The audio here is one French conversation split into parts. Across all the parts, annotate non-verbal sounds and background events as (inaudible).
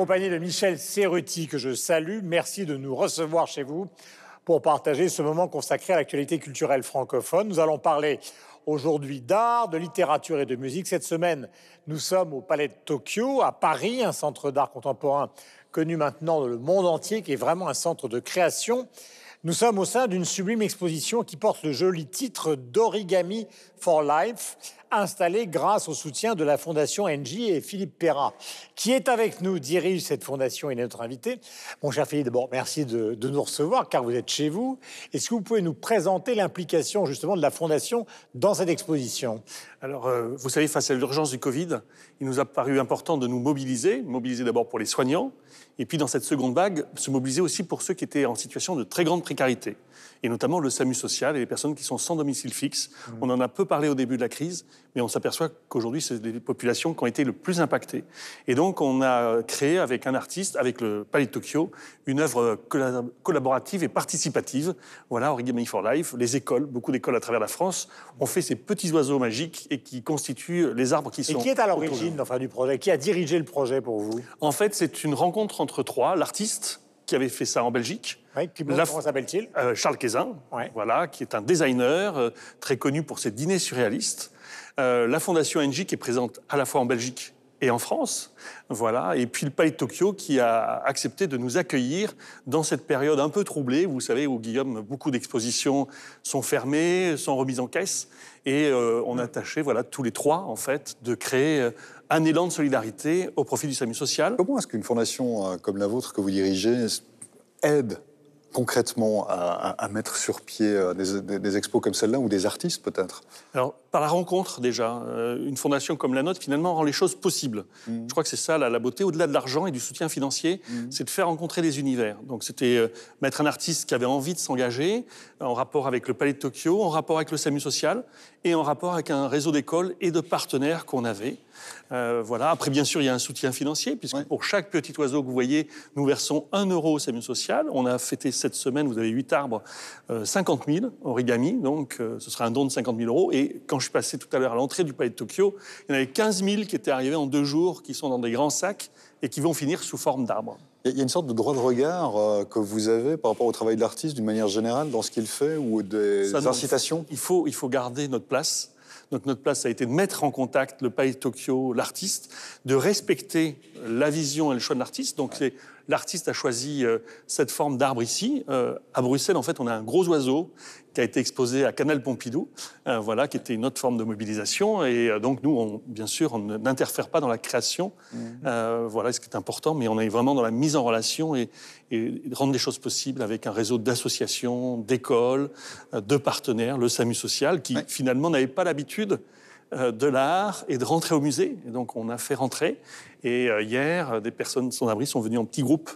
Compagnie de Michel Serruti, que je salue. Merci de nous recevoir chez vous pour partager ce moment consacré à l'actualité culturelle francophone. Nous allons parler aujourd'hui d'art, de littérature et de musique. Cette semaine, nous sommes au Palais de Tokyo, à Paris, un centre d'art contemporain connu maintenant dans le monde entier, qui est vraiment un centre de création. Nous sommes au sein d'une sublime exposition qui porte le joli titre d'Origami for Life, installée grâce au soutien de la Fondation NJ et Philippe Perra, qui est avec nous, dirige cette fondation et notre invité. Mon cher Philippe, d'abord, merci de, de, nous recevoir car vous êtes chez vous. Est-ce que vous pouvez nous présenter l'implication justement de la Fondation dans cette exposition? Alors, euh, vous savez, face à l'urgence du Covid, il nous a paru important de nous mobiliser, mobiliser d'abord pour les soignants, et puis dans cette seconde vague, se mobiliser aussi pour ceux qui étaient en situation de très grande précarité, et notamment le SAMU social et les personnes qui sont sans domicile fixe. Mmh. On en a peu parlé au début de la crise, mais on s'aperçoit qu'aujourd'hui, c'est les populations qui ont été le plus impactées. Et donc, on a créé avec un artiste, avec le Palais de Tokyo, une œuvre collaborative et participative. Voilà, Origami for Life. Les écoles, beaucoup d'écoles à travers la France, ont fait ces petits oiseaux magiques et qui constituent les arbres qui sont. Et qui est à l'origine enfin, du projet? Qui a dirigé le projet pour vous? En fait, c'est une rencontre entre trois l'artiste qui avait fait ça en Belgique. Oui, la... Comment s'appelle-t-il? Euh, Charles Quézin, ouais. voilà, qui est un designer euh, très connu pour ses dîners surréalistes. Euh, la Fondation NJ qui est présente à la fois en Belgique et en France, voilà, et puis le Palais de Tokyo qui a accepté de nous accueillir dans cette période un peu troublée, vous savez, où Guillaume, beaucoup d'expositions sont fermées, sont remises en caisse, et euh, on a tâché, voilà, tous les trois, en fait, de créer euh, un élan de solidarité au profit du SAMU social. Comment est-ce qu'une fondation comme la vôtre que vous dirigez aide concrètement à, à, mettre sur pied euh, des, des, des expos comme celle-là ou des artistes peut-être Alors, par la rencontre déjà, euh, une fondation comme la nôtre finalement rend les choses possibles. Mmh. Je crois que c'est ça la, la beauté, au-delà de l'argent et du soutien financier, mmh. c'est de faire rencontrer des univers. Donc c'était euh, mettre un artiste qui avait envie de s'engager en rapport avec le Palais de Tokyo, en rapport avec le SAMU social et en rapport avec un réseau d'écoles et de partenaires qu'on avait. Euh, voilà. Après, bien sûr, il y a un soutien financier, puisque ouais. pour chaque petit oiseau que vous voyez, nous versons un euro au SAMU social. On a fêté cette semaine, vous avez 8 arbres, euh, 50 000 origami, donc euh, ce sera un don de 50 000 euros. Et quand je suis passé tout à l'heure à l'entrée du palais de Tokyo, il y en avait 15 000 qui étaient arrivés en deux jours, qui sont dans des grands sacs et qui vont finir sous forme d'arbres. Il y a une sorte de droit de regard euh, que vous avez par rapport au travail de l'artiste d'une manière générale dans ce qu'il fait ou des Ça, incitations? Il faut, il faut garder notre place. Donc notre place a été de mettre en contact le Palais de Tokyo, l'artiste, de respecter la vision et le choix de l'artiste. Donc ouais. L'artiste a choisi euh, cette forme d'arbre ici. Euh, à Bruxelles, en fait, on a un gros oiseau qui a été exposé à Canal Pompidou, euh, voilà, qui était une autre forme de mobilisation. Et donc nous, on, bien sûr, on n'interfère pas dans la création, mmh. euh, voilà, ce qui est important, mais on est vraiment dans la mise en relation et, et rendre les choses possibles avec un réseau d'associations, d'écoles, de partenaires, le SAMU social, qui ouais. finalement n'avait pas l'habitude de l'art et de rentrer au musée. Et donc on a fait rentrer. Et euh, hier, des personnes sans-abri sont venues en petits groupes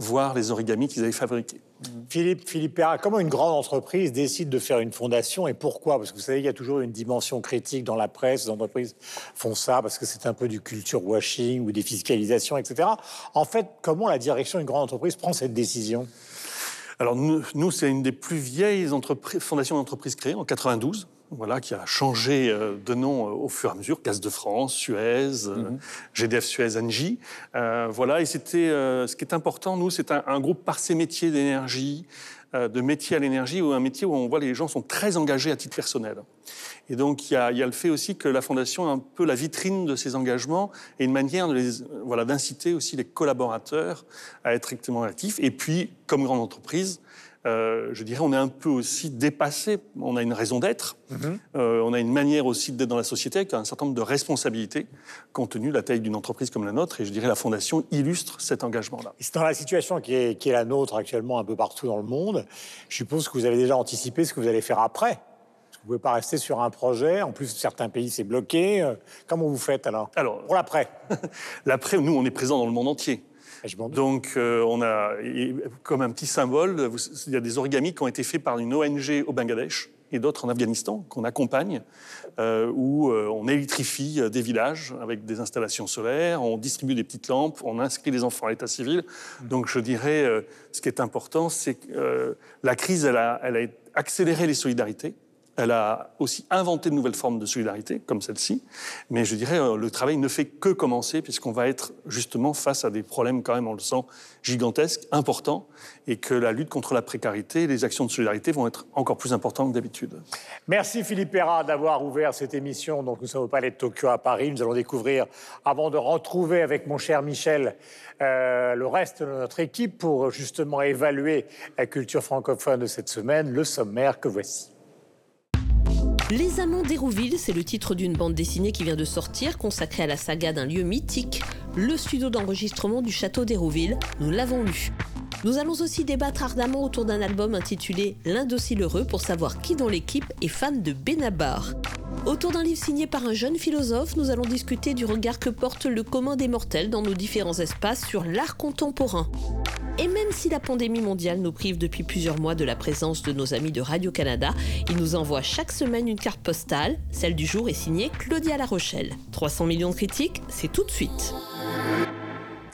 voir les origamis qu'ils avaient fabriqués. Philippe, Philippe Perra, comment une grande entreprise décide de faire une fondation et pourquoi? Parce que vous savez, il y a toujours une dimension critique dans la presse. Les entreprises font ça parce que c'est un peu du culture washing ou des fiscalisations, etc. En fait, comment la direction d'une grande entreprise prend cette décision? Alors nous, nous c'est une des plus vieilles fondations d'entreprises créées en 92 voilà, qui a changé euh, de nom euh, au fur et à mesure, Gaz de France, Suez, mm -hmm. GDF Suez, Engie. Euh, voilà, et c'était euh, ce qui est important, nous, c'est un, un, groupe par ses métiers d'énergie, euh, de métier à l'énergie, ou un métier où on voit les gens sont très engagés à titre personnel. Et donc, il y, a, il y a le fait aussi que la Fondation est un peu la vitrine de ces engagements et une manière de les, voilà, d'inciter aussi les collaborateurs à être extrêmement actifs. Et puis, comme grande entreprise, euh, je dirais, on est un peu aussi dépassé. On a une raison d'être. Mm -hmm. euh, on a une manière aussi d'être dans la société avec un certain nombre de responsabilités compte tenu de la taille d'une entreprise comme la nôtre. Et je dirais, la Fondation illustre cet engagement-là. C'est dans la situation qui est, qui est la nôtre actuellement un peu partout dans le monde. Je suppose que vous avez déjà anticipé ce que vous allez faire après. Vous ne pouvez pas rester sur un projet. En plus, certains pays, c'est bloqué. Euh, comment vous faites alors, alors Pour l'après (laughs) L'après, nous, on est présent dans le monde entier. Donc, euh, on a, comme un petit symbole, il y a des origamis qui ont été faits par une ONG au Bangladesh et d'autres en Afghanistan qu'on accompagne, euh, où euh, on électrifie des villages avec des installations solaires, on distribue des petites lampes, on inscrit les enfants à l'état civil. Donc, je dirais, euh, ce qui est important, c'est que euh, la crise, elle a accéléré les solidarités Elle a aussi inventé de nouvelles formes de solidarité, comme celle-ci. Mais je dirais, euh, le travail ne fait que commencer, puisqu'on va être justement face à des problèmes, quand même, on le sent, gigantesques, importants, et que la lutte contre la précarité, les actions de solidarité vont être encore plus importantes que d'habitude. Merci Philippe Perra d'avoir ouvert cette émission. Donc, nous sommes au Palais de Tokyo à Paris. Nous allons découvrir, avant de retrouver avec mon cher Michel euh, le reste de notre équipe pour justement évaluer la culture francophone de cette semaine, le sommaire que voici. Les Amants d'Hérouville, c'est le titre d'une bande dessinée qui vient de sortir, consacrée à la saga d'un lieu mythique, le studio d'enregistrement du château d'Hérouville. Nous l'avons lu. Nous allons aussi débattre ardemment autour d'un album intitulé L'Indocile Heureux pour savoir qui dans l'équipe est fan de Benabar. Autour d'un livre signé par un jeune philosophe, nous allons discuter du regard que porte le commun des mortels dans nos différents espaces sur l'art contemporain. Et même si la pandémie mondiale nous prive depuis plusieurs mois de la présence de nos amis de Radio-Canada, ils nous envoient chaque semaine une carte postale. Celle du jour est signée Claudia La Rochelle. 300 millions de critiques, c'est tout de suite.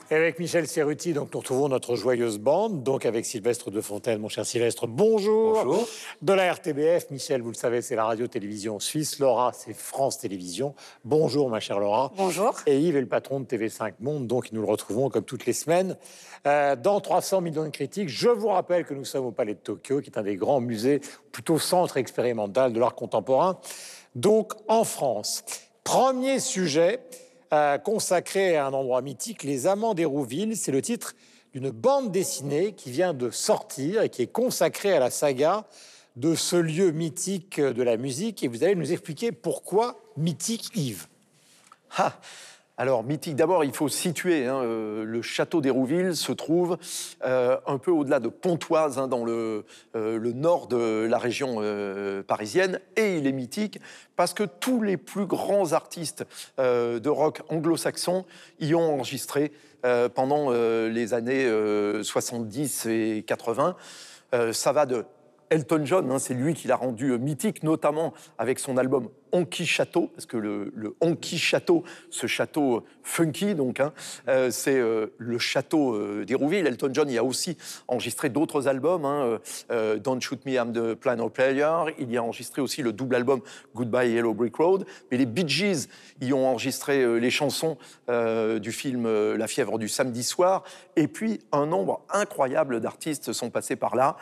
Et avec Michel Serruti, donc nous retrouvons notre joyeuse bande, donc avec Sylvestre de Fontaine, mon cher Sylvestre, bonjour. Bonjour. De la RTBF, Michel, vous le savez, c'est la radio-télévision suisse. Laura, c'est France Télévisions. Bonjour, ma chère Laura. Bonjour. Et Yves est le patron de TV5 Monde, donc nous le retrouvons comme toutes les semaines euh, dans 300 millions de critiques. Je vous rappelle que nous sommes au Palais de Tokyo, qui est un des grands musées, plutôt centre expérimental de l'art contemporain, donc en France. Premier sujet, euh, consacré à un endroit mythique, Les Amants d'Hérouville. C'est le titre d'une bande dessinée qui vient de sortir et qui est consacrée à la saga de ce lieu mythique de la musique. Et vous allez nous expliquer pourquoi mythique Yves. Ah, alors, mythique, d'abord, il faut situer. hein, euh, le château d'Hérouville se trouve euh, un peu au-delà de Pontoise, hein, dans le, euh, le nord de la région parisienne. Et il est mythique parce que tous les plus grands artistes de rock anglo-saxon y ont enregistré pendant les années euh, 70 et 80. Euh, ça va de Elton John, hein, c'est lui qui l'a rendu mythique, notamment avec son album Honky Château, parce que le, Honky Château, ce château euh, funky, donc, hein, euh, c'est euh, le château d'Hérouville. Elton John y a aussi enregistré d'autres albums, hein, Don't Shoot Me, I'm the Piano Player. Il y a enregistré aussi le double album Goodbye Yellow Brick Road. Mais les Bee Gees y ont enregistré les chansons du film La fièvre du samedi soir. Et puis, un nombre incroyable d'artistes sont passés par là,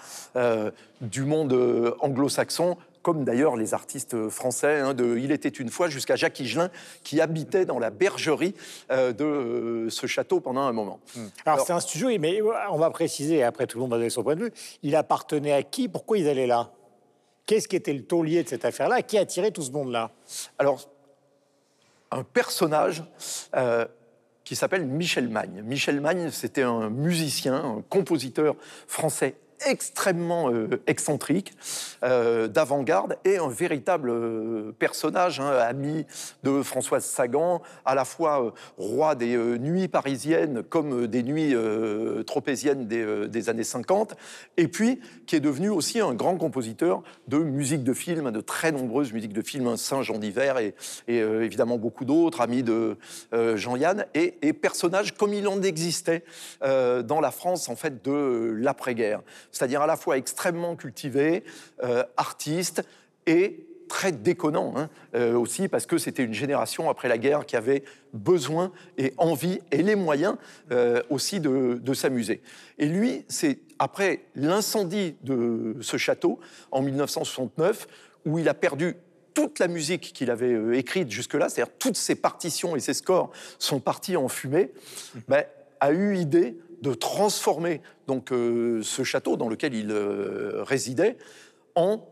du monde anglo-saxon, comme d'ailleurs les artistes français, hein, de Il était une fois jusqu'à Jacques Higelin, qui habitait dans la bergerie euh, de euh, ce château pendant un moment. Alors, Alors- c'est un studio, mais on va préciser, après tout le monde va donner son point de vue, il appartenait à qui? Pourquoi ils allaient là? Qu'est-ce qui était le taulier de cette affaire-là? Qui attirait tout ce monde-là? Alors, un personnage euh, qui s'appelle Michel Magne. Michel Magne, c'était un musicien, un compositeur français extrêmement euh, excentrique, euh, d'avant-garde et un véritable euh, personnage, hein, ami de Françoise Sagan, à la fois roi des nuits parisiennes comme des nuits tropéziennes des, des années 50, et puis qui est devenu aussi un grand compositeur de musique de film, de très nombreuses musiques de films, hein, Saint-Jean d'hiver et, évidemment beaucoup d'autres, ami de Jean-Yann, et, et personnage comme il en existait dans la France en fait de l'après-guerre, c'est-à-dire à la fois extrêmement cultivé, euh, artiste et très déconnant hein, euh, aussi parce que c'était une génération après la guerre qui avait besoin et envie et les moyens euh, aussi de, de s'amuser. Et lui, c'est après l'incendie de ce château en 1969 où il a perdu toute la musique qu'il avait euh, écrite jusque-là, c'est-à-dire toutes ses partitions et ses scores sont partis en fumée, ben, a eu idée de transformer donc euh, ce château dans lequel il euh, résidait en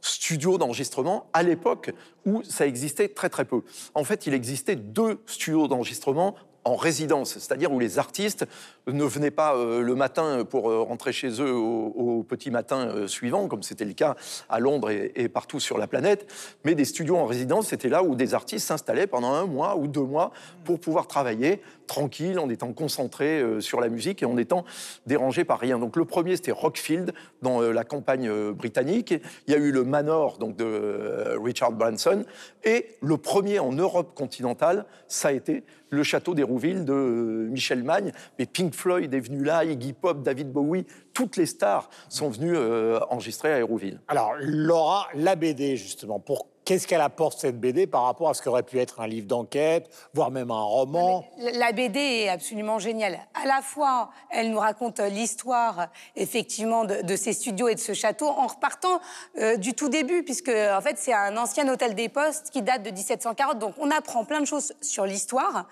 studio d'enregistrement à l'époque où ça existait très très peu. En fait, il existait deux studios d'enregistrement en résidence, c'est-à-dire où les artistes ne venaient pas euh, le matin pour euh, rentrer chez eux au, petit matin euh, suivant, comme c'était le cas à Londres et, partout sur la planète, mais des studios en résidence, c'était là où des artistes s'installaient pendant un mois ou deux mois pour pouvoir travailler tranquille, en étant concentrés sur la musique et en étant dérangés par rien. Donc le premier, c'était Rockfield, dans la campagne britannique. Il y a eu le Manor donc, de Richard Branson. Et le premier en Europe continentale, ça a été le château d'Hérouville de Michel Magne. Mais Pink Floyd est venu là, Iggy Pop, David Bowie, toutes les stars sont venues euh, enregistrer à Hérouville. Alors, Laura, la BD, justement, pour Qu'est-ce qu'elle apporte cette BD par rapport à ce qu'aurait pu être un livre d'enquête, voire même un roman? La BD est absolument géniale. À la fois, elle nous raconte l'histoire, effectivement, de, ces studios et de ce château en repartant euh, du tout début, puisque en fait, c'est un ancien hôtel des postes qui date de 1740. Donc, on apprend plein de choses sur l'histoire,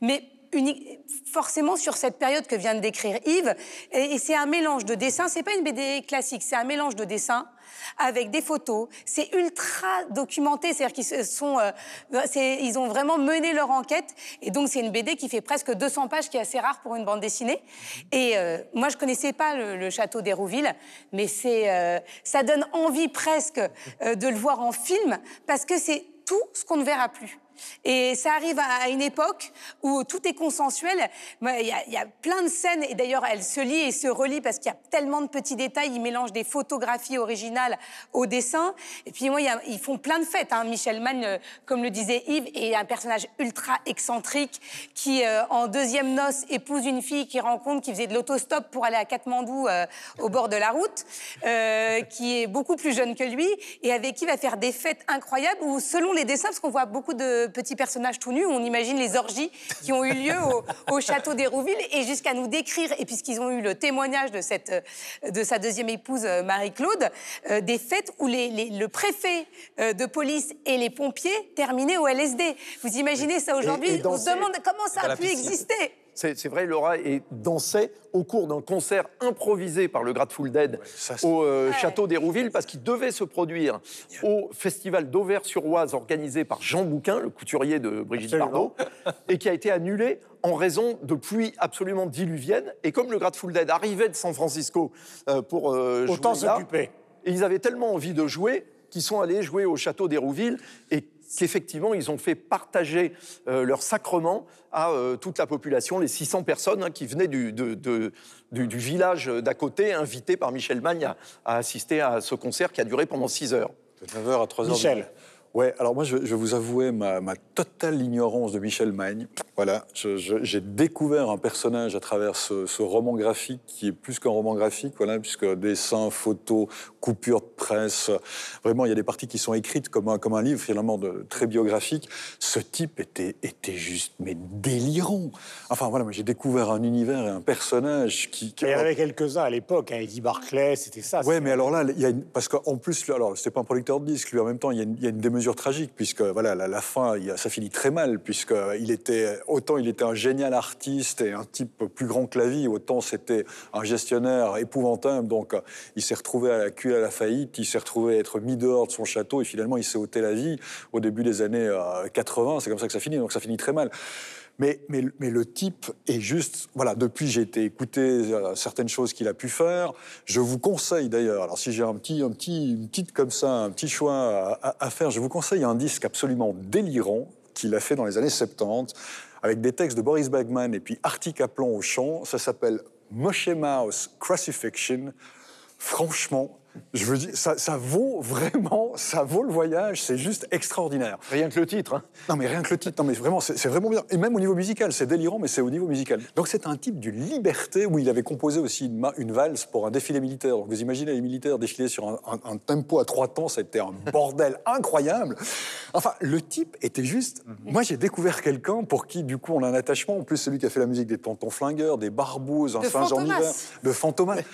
mais forcément sur cette période que vient de décrire Yves. Et, c'est un mélange de dessins. C'est pas une BD classique, c'est un mélange de dessins avec des photos. C'est ultra documenté, c'est-à-dire qu'ils sont, euh, ils ont vraiment mené leur enquête. Et donc c'est une BD qui fait presque 200 pages, qui est assez rare pour une bande dessinée. Et euh, moi je connaissais pas le, château d'Hérouville, mais c'est, euh, ça donne envie presque de le voir en film parce que c'est tout ce qu'on ne verra plus. Et ça arrive à une époque où tout est consensuel. Il y, a, plein de scènes, et d'ailleurs, elles se lient et se relient parce qu'il y a tellement de petits détails. Ils mélangent des photographies originales au dessin. Et puis, moi, ils font plein de fêtes. Hein. Michel Mann, euh, comme le disait Yves, est un personnage ultra excentrique qui, euh, en deuxième noce, épouse une fille qu'il rencontre qui faisait de l'autostop pour aller à Katmandou euh, au bord de la route, qui est beaucoup plus jeune que lui et avec qui il va faire des fêtes incroyables où, selon les dessins, parce qu'on voit beaucoup de petits personnages tout nus. On imagine les orgies qui ont eu lieu au, château d'Hérouville et jusqu'à nous décrire, et puisqu'ils ont eu le témoignage de, cette, de sa deuxième épouse Marie-Claude, euh, des fêtes où les, le préfet euh, de police et les pompiers terminaient au LSD. Vous imaginez ça aujourd'hui On se demande comment ça a pu exister c'est vrai, Laura et dansait au cours d'un concert improvisé par le Grateful Dead au euh, château d'Hérouville parce qu'il devait se produire au festival d'Auvers-sur-Oise organisé par Jean Bouquin, le couturier de Brigitte Bardot, et qui a été annulé en raison de pluies absolument diluviennes. Et comme le Grateful Dead arrivait de San Francisco euh, pour euh, Autant s'occuper. Et ils avaient tellement envie de jouer qu'ils sont allés jouer au château d'Hérouville et qu'effectivement, ils ont fait partager euh, leur sacrement à euh, toute la population, les 600 personnes hein, qui venaient du, du, village d'à côté, invitées par Michel Magne à, assister à ce concert qui a duré pendant 6 heures. De 9h à 3h. Michel. Ouais, alors moi, je, vais vous avouer ma, totale ignorance de Michel Magne. Voilà, j'ai découvert un personnage à travers ce, roman graphique qui est plus qu'un roman graphique, voilà, puisque dessins, photos, coupures de presse, vraiment, il y a des parties qui sont écrites comme un, comme un livre finalement de, très biographique. Ce type était, était juste, mais délirant. Enfin voilà, j'ai découvert un univers et un personnage qui. il y en avait quelques-uns à l'époque, hein, Eddie Barclay, c'était ça. Ouais, mais alors là, il y a parce qu'en plus, alors c'était pas un producteur de disques, lui en même temps, il y a une, il y a une démesure tragique, puisque voilà, la, fin, ça finit très mal, puisqu'il était, autant il était un génial artiste et un type plus grand que la vie, autant c'était un gestionnaire épouvantable. Donc il s'est retrouvé à la cul à la faillite, il s'est retrouvé à être mis dehors de son château et finalement il s'est ôté la vie au début des années 80. Euh, C'est comme ça que ça finit, donc ça finit très mal. Mais, le type est juste. Voilà, depuis, j'ai été écouter euh, certaines choses qu'il a pu faire. Je vous conseille d'ailleurs, alors si j'ai un petit, un petit, une petite comme ça, un petit choix à, faire, je vous conseille un disque absolument délirant qu'il a fait dans les années 70, avec des textes de Boris Bagman et puis Artie Kaplan au chant. Ça s'appelle Moshe Mouse Crucifixion. Franchement, je veux dire, ça, ça, vaut (laughs) vraiment, ça vaut le voyage, c'est juste extraordinaire. Rien que le titre. Hein. Non, mais rien que le titre, non, mais vraiment, c'est vraiment bien. Et même au niveau musical, c'est délirant, mais c'est au niveau musical. Donc c'est un type d'une liberté où il avait composé aussi une, une, valse pour un défilé militaire. Donc vous imaginez les militaires défiler sur un, un, tempo à trois temps, ça a été un (laughs) bordel incroyable. Enfin, le type était juste. Mhm. Moi, j'ai découvert quelqu'un pour qui, du coup, on a un attachement. En plus, celui qui a fait la musique des Tontons Flingueurs, des Barbouzes, un Saint-Jean hiver, de Fantomas. (laughs)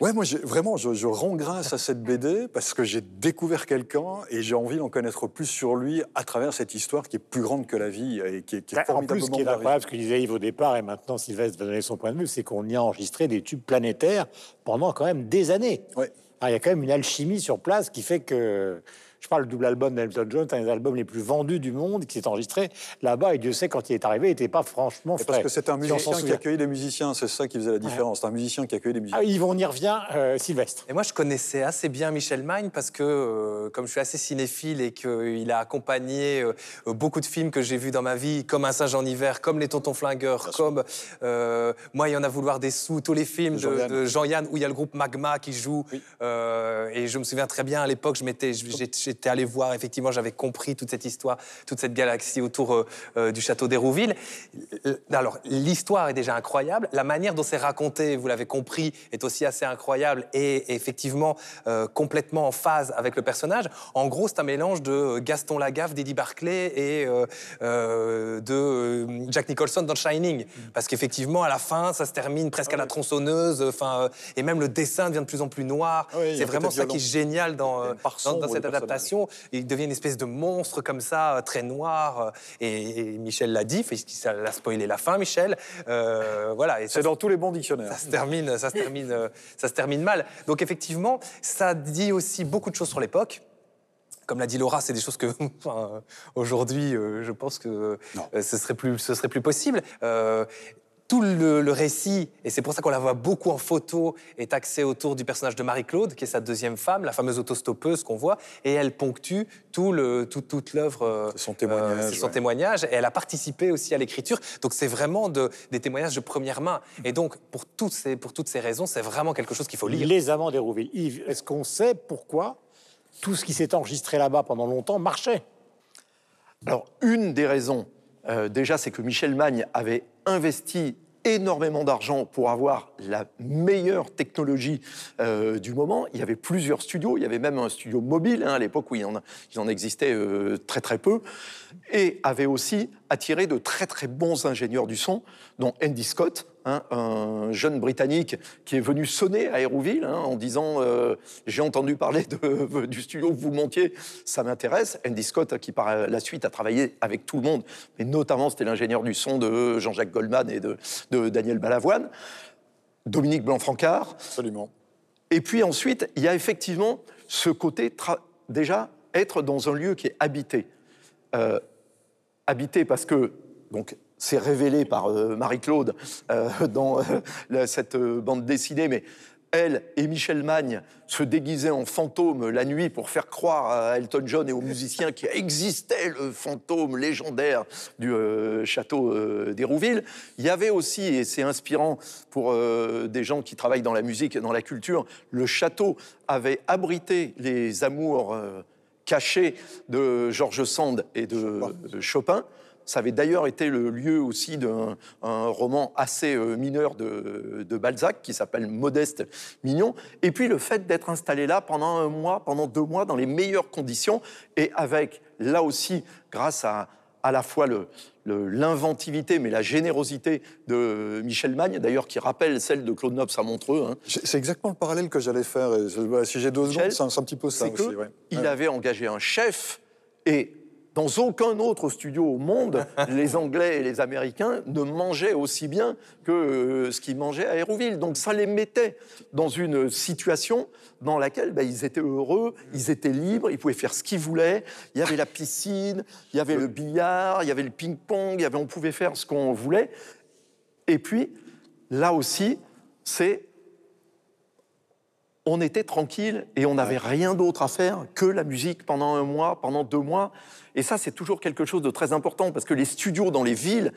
Ouais, moi, vraiment, je, je rends grâce grâce à cette BD parce que j'ai découvert quelqu'un et j'ai envie d'en connaître plus sur lui à travers cette histoire qui est plus grande que la vie et qui est, qui est formidablement En plus, ce qui est incroyable, ce que disait Yves au départ, et maintenant Sylvestre va donner son point de vue, c'est qu'on y a enregistré des tubes planétaires pendant quand même des années. Ouais. il y a quand même une alchimie sur place qui fait que je parle du double album d'Elton John, un des albums les plus vendus du monde qui s'est enregistré là-bas. Et Dieu sait, quand il est arrivé, il n'était pas franchement frais. Parce que c'est un musicien qui accueillait des musiciens, c'est ça qui faisait la différence. C'est un musicien qui accueillait des musiciens. Ah, Yves, on y revient, euh, Sylvestre. Et moi, je connaissais assez bien Michel Magne parce que, euh, comme je suis assez cinéphile et qu'il a accompagné euh, beaucoup de films que j'ai vus dans ma vie, comme Un singe en hiver, comme Les Tontons Flingueurs, comme Moi, il y en a vouloir des sous, tous les films de, Jean-Yann, où il y a le groupe Magma qui joue. et je me souviens très bien, à l'époque, je m'étais j'étais allé voir, effectivement, j'avais compris toute cette histoire, toute cette galaxie autour euh, euh, du château d'Hérouville. Alors, l'histoire est déjà incroyable. La manière dont c'est raconté, vous l'avez compris, est aussi assez incroyable et effectivement euh, complètement en phase avec le personnage. En gros, c'est un mélange de Gaston Lagaffe, d'Eddie Barclay et euh, de Jack Nicholson dans Shining. Parce qu'effectivement, à la fin, ça se termine presque à la tronçonneuse. Enfin, et même le dessin devient de plus en plus noir. Ah oui, c'est vraiment ça qui est génial dans, cette du Il devient une espèce de monstre comme ça, euh, très noir. euh, Et, et Michel l'a dit, ça l'a spoilé la fin, Michel. Euh, voilà. C'est dans tous les bons dictionnaires. ça se termine, ça se termine, ça se termine mal. Donc effectivement, ça dit aussi beaucoup de choses sur l'époque. Comme l'a dit Laura, c'est des choses que (laughs) enfin, aujourd'hui, euh, je pense que euh, ce serait plus, ce serait plus possible. Euh, tout le, le récit, et c'est pour ça qu'on la voit beaucoup en photo, est axé autour du personnage de Marie-Claude, qui est sa deuxième femme, la fameuse autostoppeuse qu'on voit, et elle ponctue tout le, tout- toute l'œuvre. euh, C'est son témoignage, euh, c'est son ouais. témoignage, et elle a participé aussi à l'écriture. Donc c'est vraiment de- des témoignages de première main. Et donc, pour toutes ces, pour toutes ces raisons, c'est vraiment quelque chose qu'il faut lire. Les Amants d'Hérouville. Yves, est-ce qu'on sait pourquoi tout ce qui s'est enregistré là-bas pendant longtemps marchait? Alors, une des raisons, euh, déjà, c'est que Michel Magne avait investi énormément d'argent pour avoir la meilleure technologie euh, du moment. Il y avait plusieurs studios, il y avait même un studio mobile hein, à l'époque où il en, existait euh, très très peu, et avait aussi attiré de très très bons ingénieurs du son, dont Andy Scott, hein, un jeune Britannique qui est venu sonner à Hérouville hein, en disant euh, J'ai entendu parler de- du studio que vous montiez, ça m'intéresse. Andy Scott, qui par la suite a travaillé avec tout le monde, mais notamment c'était l'ingénieur du son de Jean-Jacques Goldman et de, de Daniel Balavoine. Dominique Blanc-Francard, Absolument. et puis ensuite, il y a effectivement ce côté, déjà, être dans un lieu qui est habité. Euh, habité parce que, donc, c'est révélé par euh, Marie-Claude euh, dans euh, cette bande dessinée, mais elle et Michel Magne se déguisaient en fantômes la nuit pour faire croire à Elton John et aux musiciens qu'il existait le fantôme légendaire du euh, château euh, d'Hérouville. Il y avait aussi, et c'est inspirant pour euh, des gens qui travaillent dans la musique et dans la culture, le château avait abrité les amours cachés de Georges Sand et de, de Chopin. Ça avait d'ailleurs été le lieu aussi d'un un roman assez euh, mineur de, de Balzac qui s'appelle Modeste Mignon. Et puis le fait d'être installé là pendant un mois, pendant deux mois, dans les meilleures conditions et avec, là aussi, grâce à à la fois le- l'inventivité, mais la générosité de Michel Magne, d'ailleurs qui rappelle celle de Claude Nobs à Montreux. hein, C'est exactement le parallèle que j'allais faire. voilà, si j'ai deux secondes, c'est un, petit peu ça aussi. que ouais. il Ouais. avait engagé un chef et dans aucun autre studio au monde, (laughs) les Anglais et les Américains ne mangeaient aussi bien que euh, ce qu'ils mangeaient à Hérouville. Donc ça les mettait dans une situation dans laquelle ben, ils étaient heureux, ils étaient libres, ils pouvaient faire ce qu'ils voulaient. Il y avait la piscine, il y avait le billard, il y avait le ping-pong, il y avait, on pouvait faire ce qu'on voulait. Et puis, là aussi, c'est on était tranquille et on n'avait rien d'autre à faire que la musique pendant un mois, pendant deux mois. Et ça, c'est toujours quelque chose de très important parce que les studios dans les villes,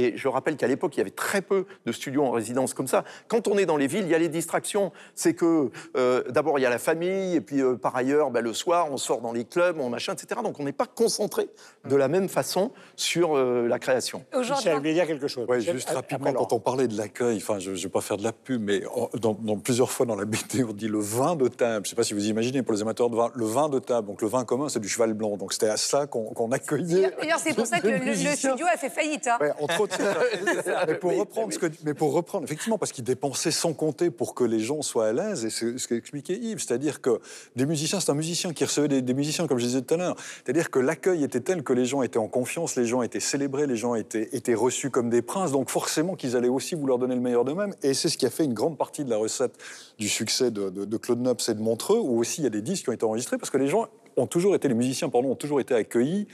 et je rappelle qu'à l'époque, il y avait très peu de studios en résidence comme ça. Quand on est dans les villes, il y a les distractions. C'est que euh, d'abord, il y a la famille, et puis euh, par ailleurs, ben, le soir, on sort dans les clubs, on machin, etc. Donc on n'est pas concentré de la même façon sur euh, la création. Michel, vous voulez dire quelque chose Ouais, juste a- rapidement, quand on parlait de l'accueil, enfin, je ne vais pas faire de la pub, mais en- dans, dans plusieurs fois dans la (laughs) BD, on dit le vin de table. Je ne sais pas si vous imaginez, pour les amateurs de vin, le vin de table. Donc le vin commun, c'est du cheval blanc. Donc c'était à ça qu'on accueillait. D'ailleurs, c'est pour ça que (laughs) le, le studio a fait faillite. hein. Ouais, entre (laughs) mais pour reprendre ce que, mais pour reprendre, effectivement, parce qu'ils dépensaient sans compter pour que les gens soient à l'aise, et c'est ce qu'expliquait Yves, c'est-à-dire que des musiciens, c'est un musicien qui recevait des, des musiciens, comme je disais tout à l'heure, c'est-à-dire que l'accueil était tel que les gens étaient en confiance, les gens étaient célébrés, les gens étaient, étaient reçus comme des princes, donc forcément qu'ils allaient aussi vouloir donner le meilleur d'eux-mêmes, et c'est ce qui a fait une grande partie de la recette du succès de, de- de Claude Nobs et de Montreux, où aussi il y a des disques qui ont été enregistrés, parce que les gens ont toujours été, les musiciens, pardon, ont toujours été accueillis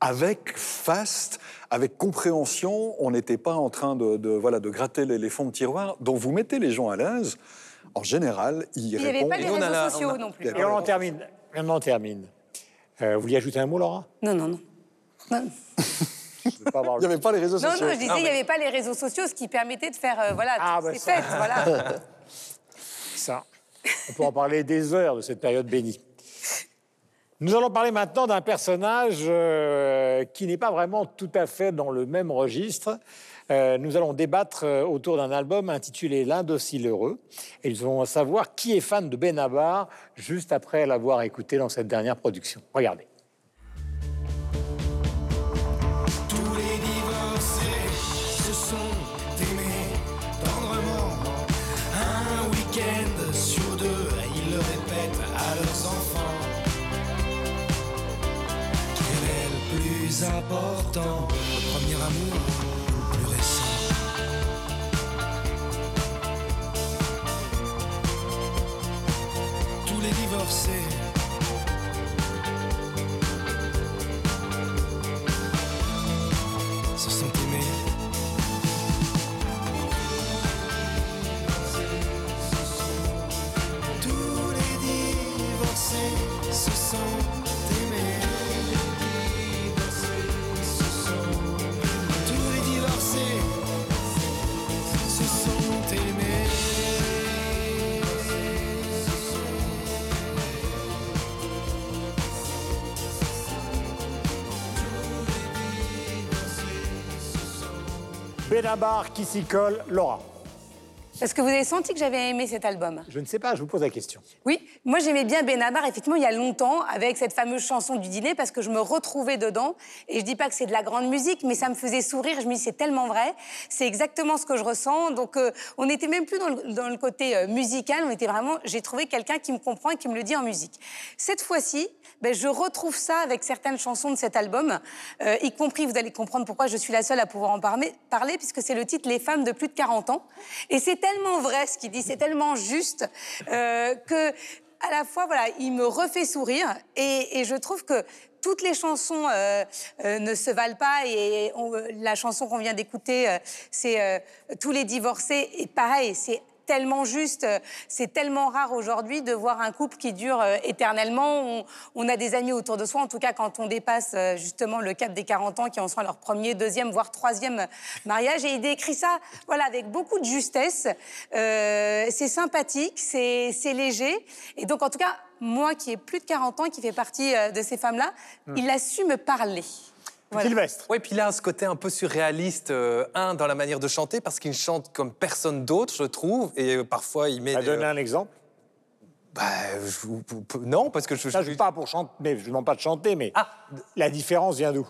avec faste, avec compréhension. On n'était pas en train de, de, voilà, de gratter les, les fonds de tiroir. Donc vous mettez les gens à l'aise. En général, ils Il n'y avait répondent. pas les a réseaux sociaux a- non plus. Et on en termine. Et on en termine. Euh, vous vouliez ajouter un mot, Laura? Non, non, non. Non, (laughs) Il n'y avait pas les réseaux non, sociaux. non, je disais, il n'y avait pas les réseaux sociaux, ce qui permettait de faire euh, voilà, Ah, toutes bah, ces ça. fêtes. Voilà. (laughs) ça. On peut en parler des heures de cette période bénie. Nous allons parler maintenant d'un personnage euh, qui n'est pas vraiment tout à fait dans le même registre. Euh, nous allons débattre euh, autour d'un album intitulé L'Indocile heureux. Et nous allons savoir qui est fan de Benabar juste après l'avoir écouté dans cette dernière production. Regardez. Important Le premier amour ou le plus récent. Tous les divorcés Benabar qui s'y colle, Laura. Est-ce que vous avez senti que j'avais aimé cet album Je ne sais pas, je vous pose la question. Oui, moi j'aimais bien Benabar, effectivement, il y a longtemps, avec cette fameuse chanson du dîner, parce que je me retrouvais dedans. Et je dis pas que c'est de la grande musique, mais ça me faisait sourire. Je me dis, c'est tellement vrai. C'est exactement ce que je ressens. Donc, euh, on n'était même plus dans le, dans le côté euh, musical, on était vraiment. J'ai trouvé quelqu'un qui me comprend et qui me le dit en musique. Cette fois-ci, ben, je retrouve ça avec certaines chansons de cet album, euh, y compris, vous allez comprendre pourquoi je suis la seule à pouvoir en parler, parler puisque c'est le titre Les femmes de plus de 40 ans. Et c'est tellement vrai ce qu'il dit, c'est tellement juste euh, que à la fois, voilà, il me refait sourire et, je trouve que toutes les chansons euh, euh, ne se valent pas et la chanson qu'on vient d'écouter, c'est Tous les divorcés et pareil, c'est tellement juste, euh, c'est tellement rare aujourd'hui de voir un couple qui dure euh, éternellement. On, on a des amis autour de soi, en tout cas quand on dépasse euh, justement le cap des 40 ans, qui en sont à leur premier, deuxième, voire troisième mariage. Et il décrit ça, voilà, avec beaucoup de justesse. Euh, c'est sympathique, c'est léger. Et donc, en tout cas, moi qui ai plus de 40 ans, qui fait partie de ces femmes-là, il a su me parler. Voilà. Sylvestre. Oui, puis là, ce côté un peu surréaliste, euh, un, dans la manière de chanter, parce qu'il chante comme personne d'autre, je trouve, et euh, parfois il met... À des- donner un exemple. Bah, je non, parce que je... Ça, je ne pas pour chanter, mais je ne demande pas de chanter, mais Ah, la différence vient d'où?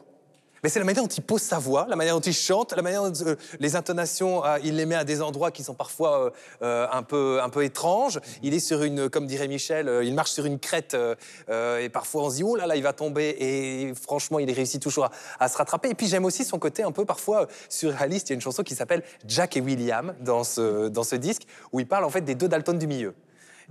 Mais c'est la manière dont il pose sa voix, la manière dont il chante, la manière dont euh, les intonations, euh, il les met à des endroits qui sont parfois euh, un, peu, un peu étranges. Il est sur une, comme dirait Michel, il marche sur une crête et parfois on se dit, oh là là, il va tomber. Et franchement, il réussit toujours à, se rattraper. Et puis j'aime aussi son côté un peu parfois surréaliste. Il y a une chanson qui s'appelle Jack et William dans ce, dans ce disque, où il parle en fait des deux Dalton du milieu.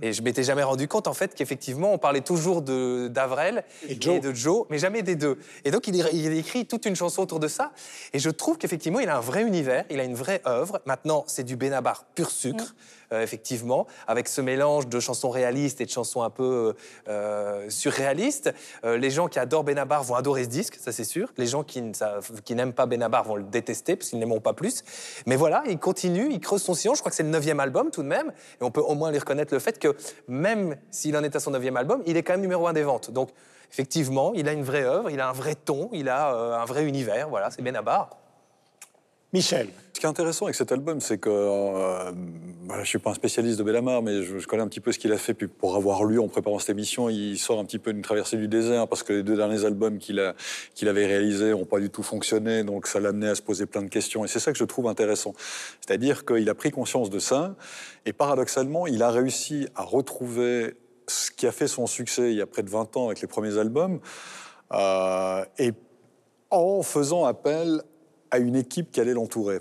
Et je m'étais jamais rendu compte en fait qu'effectivement on parlait toujours de d'Avrel Et Joe. de Joe, mais jamais des deux. Et donc il, il écrit toute une chanson autour de ça. Et je trouve qu'effectivement il a un vrai univers, il a une vraie œuvre. Maintenant c'est du Benabar pur sucre, euh, effectivement, avec ce mélange de chansons réalistes et de chansons un peu euh, surréalistes. Euh, les gens qui adorent Benabar vont adorer ce disque, ça c'est sûr. Les gens qui n'aiment pas Benabar vont le détester parce qu'ils n'aimeront pas plus. Mais voilà, il continue, il creuse son sillon. Je crois que c'est le neuvième album tout de même. Et on peut au moins lui reconnaître le fait que même s'il en est à son neuvième album, il est quand même numéro un des ventes. Donc effectivement, il a une vraie œuvre, il a un vrai ton, il a euh, un vrai univers. Voilà, c'est Benabar. Michel. Ce qui est intéressant avec cet album, c'est que euh, je ne suis pas un spécialiste de Bellamar, mais je, connais un petit peu ce qu'il a fait. Puis pour avoir lu en préparant cette émission, il sort un petit peu d'une traversée du désert parce que les deux derniers albums qu'il avait réalisés n'ont pas du tout fonctionné, donc ça l'a amené à se poser plein de questions. Et c'est ça que je trouve intéressant. C'est-à-dire qu'il a pris conscience de ça, et paradoxalement, il a réussi à retrouver ce qui a fait son succès il y a près de 20 ans avec les premiers albums, euh, et en faisant appel à une équipe qui allait l'entourer.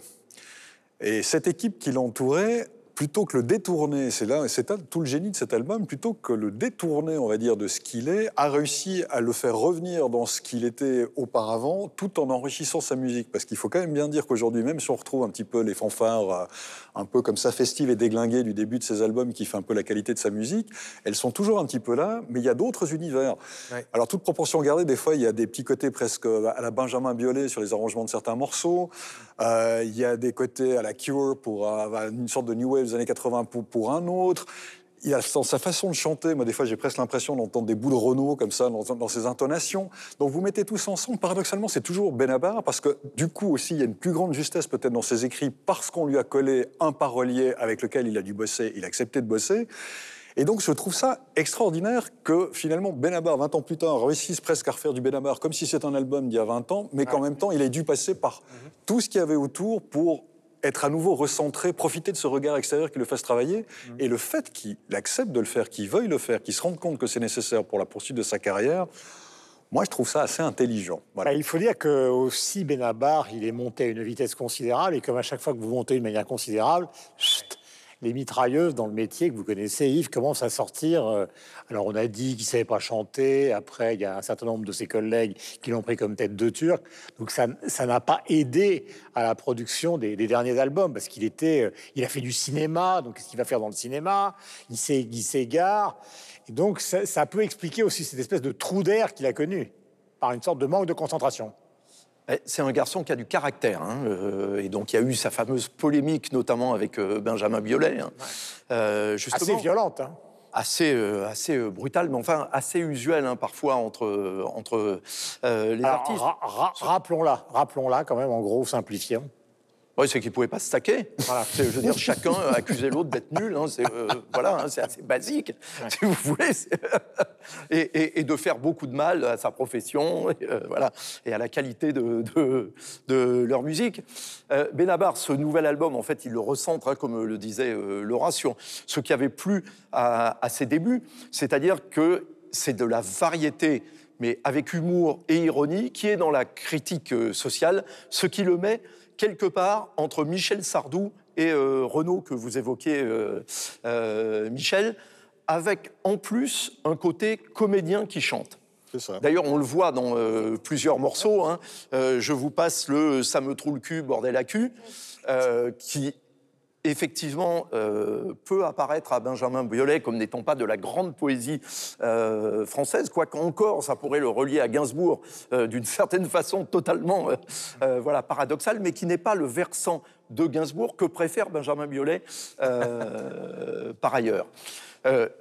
Et cette équipe qui l'entourait, plutôt que le détourner, c'est là, c'est tout le génie de cet album, plutôt que le détourner, on va dire, de ce qu'il est, a réussi à le faire revenir dans ce qu'il était auparavant, tout en enrichissant sa musique. Parce qu'il faut quand même bien dire qu'aujourd'hui, même si on retrouve un petit peu les fanfares, euh, un peu comme ça, festives et déglinguées du début de ses albums, qui fait un peu la qualité de sa musique, elles sont toujours un petit peu là, mais il y a d'autres univers. Ouais. Alors, toute proportion gardée, des fois, il y a des petits côtés presque à la Benjamin Biolay sur les arrangements de certains morceaux. Euh, il y a des côtés à la Cure pour euh, une sorte de New Wave des années 80 pour, pour un autre. il a dans sa façon de chanter, moi des fois j'ai presque l'impression d'entendre des bouts de Renault comme ça dans, dans, ses intonations. Donc vous mettez tous ensemble, paradoxalement c'est toujours Benabar parce que du coup aussi il y a une plus grande justesse peut-être dans ses écrits parce qu'on lui a collé un parolier avec lequel il a dû bosser, il a accepté de bosser. Et donc, je trouve ça extraordinaire que finalement, Benabar, 20 ans plus tard, réussisse presque à refaire du Benabar comme si c'était un album d'il y a 20 ans, mais qu'en même temps, il ait dû passer par tout ce qu'il y avait autour pour être à nouveau recentré, profiter de ce regard extérieur qui le fasse travailler. Et le fait qu'il accepte de le faire, qu'il veuille le faire, qu'il se rende compte que c'est nécessaire pour la poursuite de sa carrière, moi, je trouve ça assez intelligent. Voilà. Bah, il faut dire que aussi Benabar, il est monté à une vitesse considérable et comme à chaque fois que vous montez d'une manière considérable, chut, les mitrailleuses dans le métier que vous connaissez, Yves, commencent à sortir. euh, Alors, on a dit qu'il ne savait pas chanter. Après, il y a un certain nombre de ses collègues qui l'ont pris comme tête de turc. Donc, ça n'a pas aidé à la production des, derniers albums parce qu'il était, euh, il a fait du cinéma. Donc, qu'est-ce qu'il va faire dans le cinéma? Il s'é- il s'égare. Et donc, ça peut expliquer aussi cette espèce de trou d'air qu'il a connu par une sorte de manque de concentration. Eh, C'est un garçon qui a du caractère, hein, euh, et donc il y a eu sa fameuse polémique, notamment avec euh, Benjamin Biolay, hein, euh, justement, Assez violente. hein. assez, assez brutale, mais enfin assez usuelle hein, parfois entre, entre les Alors, artistes. ra- ra- rappelons-la, rappelons-la quand même, en gros, simplifiant. Oui, c'est qu'ils ne pouvaient pas se stacker. Voilà. Je veux dire, chacun accusait l'autre d'être nul. hein, c'est euh, voilà, hein, assez basique, si vous voulez. Et, et- et de faire beaucoup de mal à sa profession, et, euh, voilà, et à la qualité de, de- de leur musique. Euh, Benabar, ce nouvel album, en fait, il le recentre, hein, comme le disait euh, Laura, sur ce qui avait plu à, à ses débuts, c'est-à-dire que c'est de la variété mais avec humour et ironie, qui est dans la critique sociale, ce qui le met quelque part entre Michel Sardou et euh, Renaud, que vous évoquiez, euh, euh, Michel, avec en plus un côté comédien qui chante. D'ailleurs, on le voit dans euh, plusieurs morceaux. hein. Euh, je vous passe le Ça me trouve le cul, bordel à cul, euh, qui effectivement euh, peut apparaître à Benjamin Biolay comme n'étant pas de la grande poésie euh, française, quoique encore ça pourrait le relier à Gainsbourg euh, d'une (laughs) certaine façon totalement voilà, paradoxale, mais qui n'est pas le versant de Gainsbourg que préfère Benjamin Biolay (laughs) par ailleurs.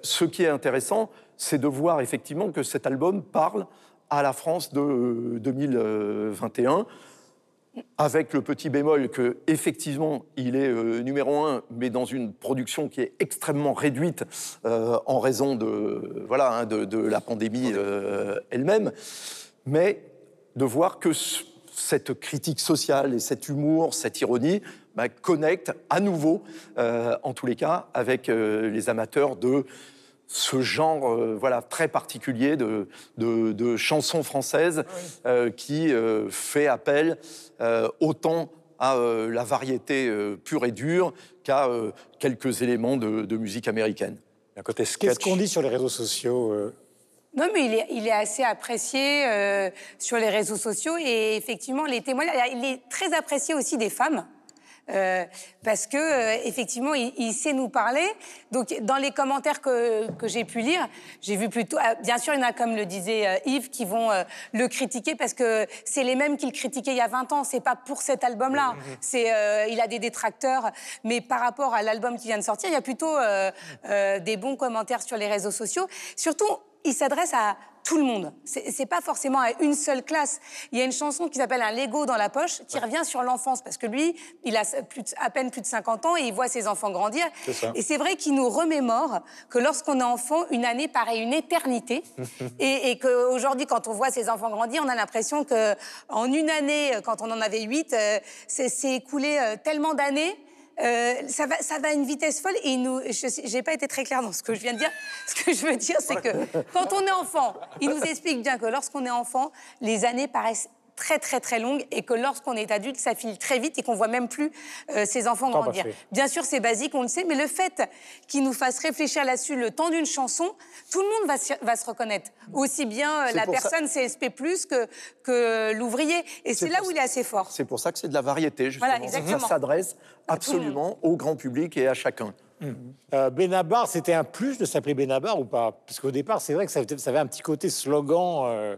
Ce qui est intéressant, c'est de voir effectivement que cet album parle à la France de euh, 2021 avec le petit bémol que effectivement il est euh, numéro un, mais dans une production qui est extrêmement réduite euh, en raison de voilà hein, de, de la pandémie euh, elle-même, mais de voir que ce- cette critique sociale et cet humour, cette ironie bah, connectent à nouveau, en tous les cas, avec les amateurs de ce genre euh, voilà, très particulier de, de, de chansons françaises euh, qui euh, fait appel euh, autant à euh, la variété euh, pure et dure qu'à euh, quelques éléments de, de musique américaine. Qu'est-ce qu'on dit sur les réseaux sociaux euh, Non, mais il est, il est assez apprécié euh, sur les réseaux sociaux et effectivement, les témoignages, il est très apprécié aussi des femmes. Euh, parce que euh, effectivement, il, il sait nous parler. Donc, dans les commentaires que, que j'ai pu lire, j'ai vu plutôt, ah, bien sûr, il y en a comme le disait euh, Yves qui vont le critiquer parce que c'est les mêmes qu'il critiquait il y a 20 ans. C'est pas pour cet album-là. C'est, euh, il a des détracteurs, mais par rapport à l'album qui vient de sortir, il y a plutôt des bons commentaires sur les réseaux sociaux. Surtout, il s'adresse à tout le monde. C'est pas forcément à une seule classe. Il y a une chanson qui s'appelle Un Lego dans la poche qui revient sur l'enfance parce que lui, il a plus de- à peine plus de 50 ans et il voit ses enfants grandir. Et c'est vrai qu'il nous remémore que lorsqu'on est enfant, une année paraît une éternité (laughs) et, et qu'aujourd'hui, quand on voit ses enfants grandir, on a l'impression que en une année, quand on en avait huit, euh, c'est c'est écoulé euh, tellement d'années. Euh, ça, va, ça va à une vitesse folle et nous, je n'ai pas été très claire dans ce que je viens de dire. (laughs) Ce que je veux dire, c'est que quand on est enfant, il nous explique bien que lorsqu'on est enfant, les années paraissent très très très longues et que lorsqu'on est adulte, ça file très vite et qu'on voit même plus euh, ses enfants Temps grandir. passé. Bien sûr, c'est basique, on le sait, mais le fait qu'il nous fasse réfléchir là-dessus le temps d'une chanson, tout le monde va, se- va se reconnaître. Aussi bien euh, la ça- personne CSP+, que, que l'ouvrier. Et c'est là où il est assez fort. C'est pour ça que c'est de la variété, justement. Voilà, exactement. Ça s'adresse absolument au grand public et à chacun. euh, Benabar, c'était un plus de s'appeler Benabar ou pas? Parce qu'au départ, c'est vrai que ça, ça avait un petit côté slogan, euh,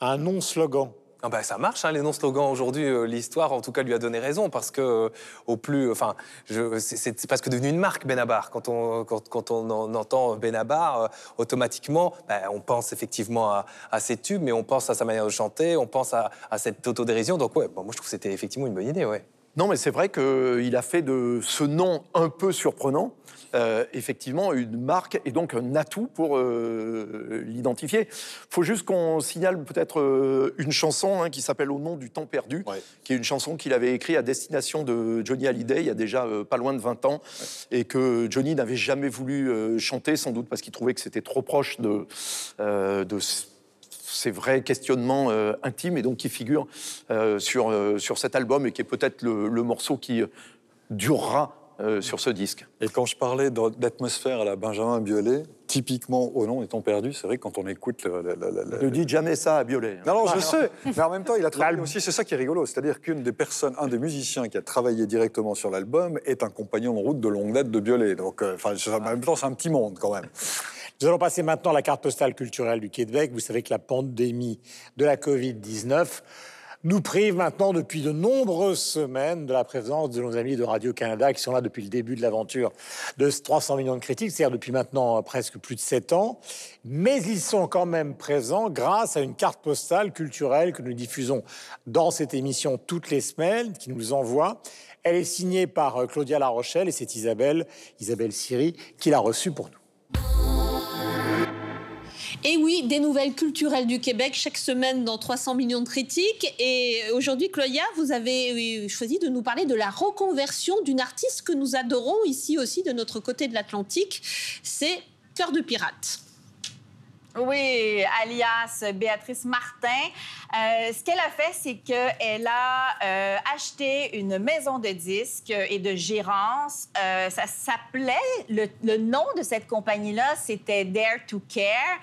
un non-slogan. Bah, ça marche, hein, les non-slogans aujourd'hui. euh, L'histoire, en tout cas, lui a donné raison parce que euh, au plus, enfin, c'est- c'est presque devenu une marque Benabar. Quand on quand, quand on en entend Benabar, euh, automatiquement, bah, on pense effectivement à, ses tubes, mais on pense à sa manière de chanter, on pense à, cette autodérision. Donc ouais, bon, moi je trouve que c'était effectivement une bonne idée, ouais. Non, mais c'est vrai qu'il a fait de ce nom un peu surprenant, euh, effectivement, une marque et donc un atout pour euh, l'identifier. Il faut juste qu'on signale peut-être euh, une chanson hein, qui s'appelle Au nom du temps perdu, Ouais. qui est une chanson qu'il avait écrite à destination de Johnny Hallyday il y a déjà euh, pas loin de 20 ans, et que Johnny n'avait jamais voulu chanter, sans doute parce qu'il trouvait que c'était trop proche de, de ces vrais questionnements euh, intimes et donc qui figurent euh, sur, euh, sur cet album et qui est peut-être le, le morceau qui durera euh, sur ce disque. Et quand je parlais d'atmosphère à la Benjamin Biolay, typiquement au nom étant perdu, c'est vrai que quand on écoute le, le- le- le- Ne dites jamais ça à Biolay. hein. Non, non, je (laughs) sais. Mais en même temps, il a travaillé aussi. C'est ça qui est rigolo. C'est-à-dire qu'une des personnes, un des musiciens qui a travaillé directement sur l'album est un compagnon de route de longue date de Biolay. Donc, euh, enfin, en même temps, c'est un petit monde quand même. Nous allons passer maintenant à la carte postale culturelle du Québec. Vous savez que la pandémie de la Covid-19 nous prive maintenant depuis de nombreuses semaines de la présence de nos amis de Radio-Canada qui sont là depuis le début de l'aventure de 300 millions de critiques, c'est-à-dire depuis maintenant euh, presque plus de 7 ans. Mais ils sont quand même présents grâce à une carte postale culturelle que nous diffusons dans cette émission toutes les semaines, qui nous envoie. Elle est signée par euh, Claudia La Rochelle et c'est Isabelle, Isabelle Siri, qui l'a reçue pour nous. Et oui, des nouvelles culturelles du Québec chaque semaine dans 300 millions de critiques. Et aujourd'hui, Claudia, vous avez choisi de nous parler de la reconversion d'une artiste que nous adorons ici aussi de notre côté de l'Atlantique. C'est Cœur de pirate. Oui, alias Béatrice Martin. Euh, ce qu'elle a fait, c'est qu'elle a euh, acheté une maison de disques et de gérance. Euh, ça s'appelait, le, le nom de cette compagnie-là, c'était Dare to Care.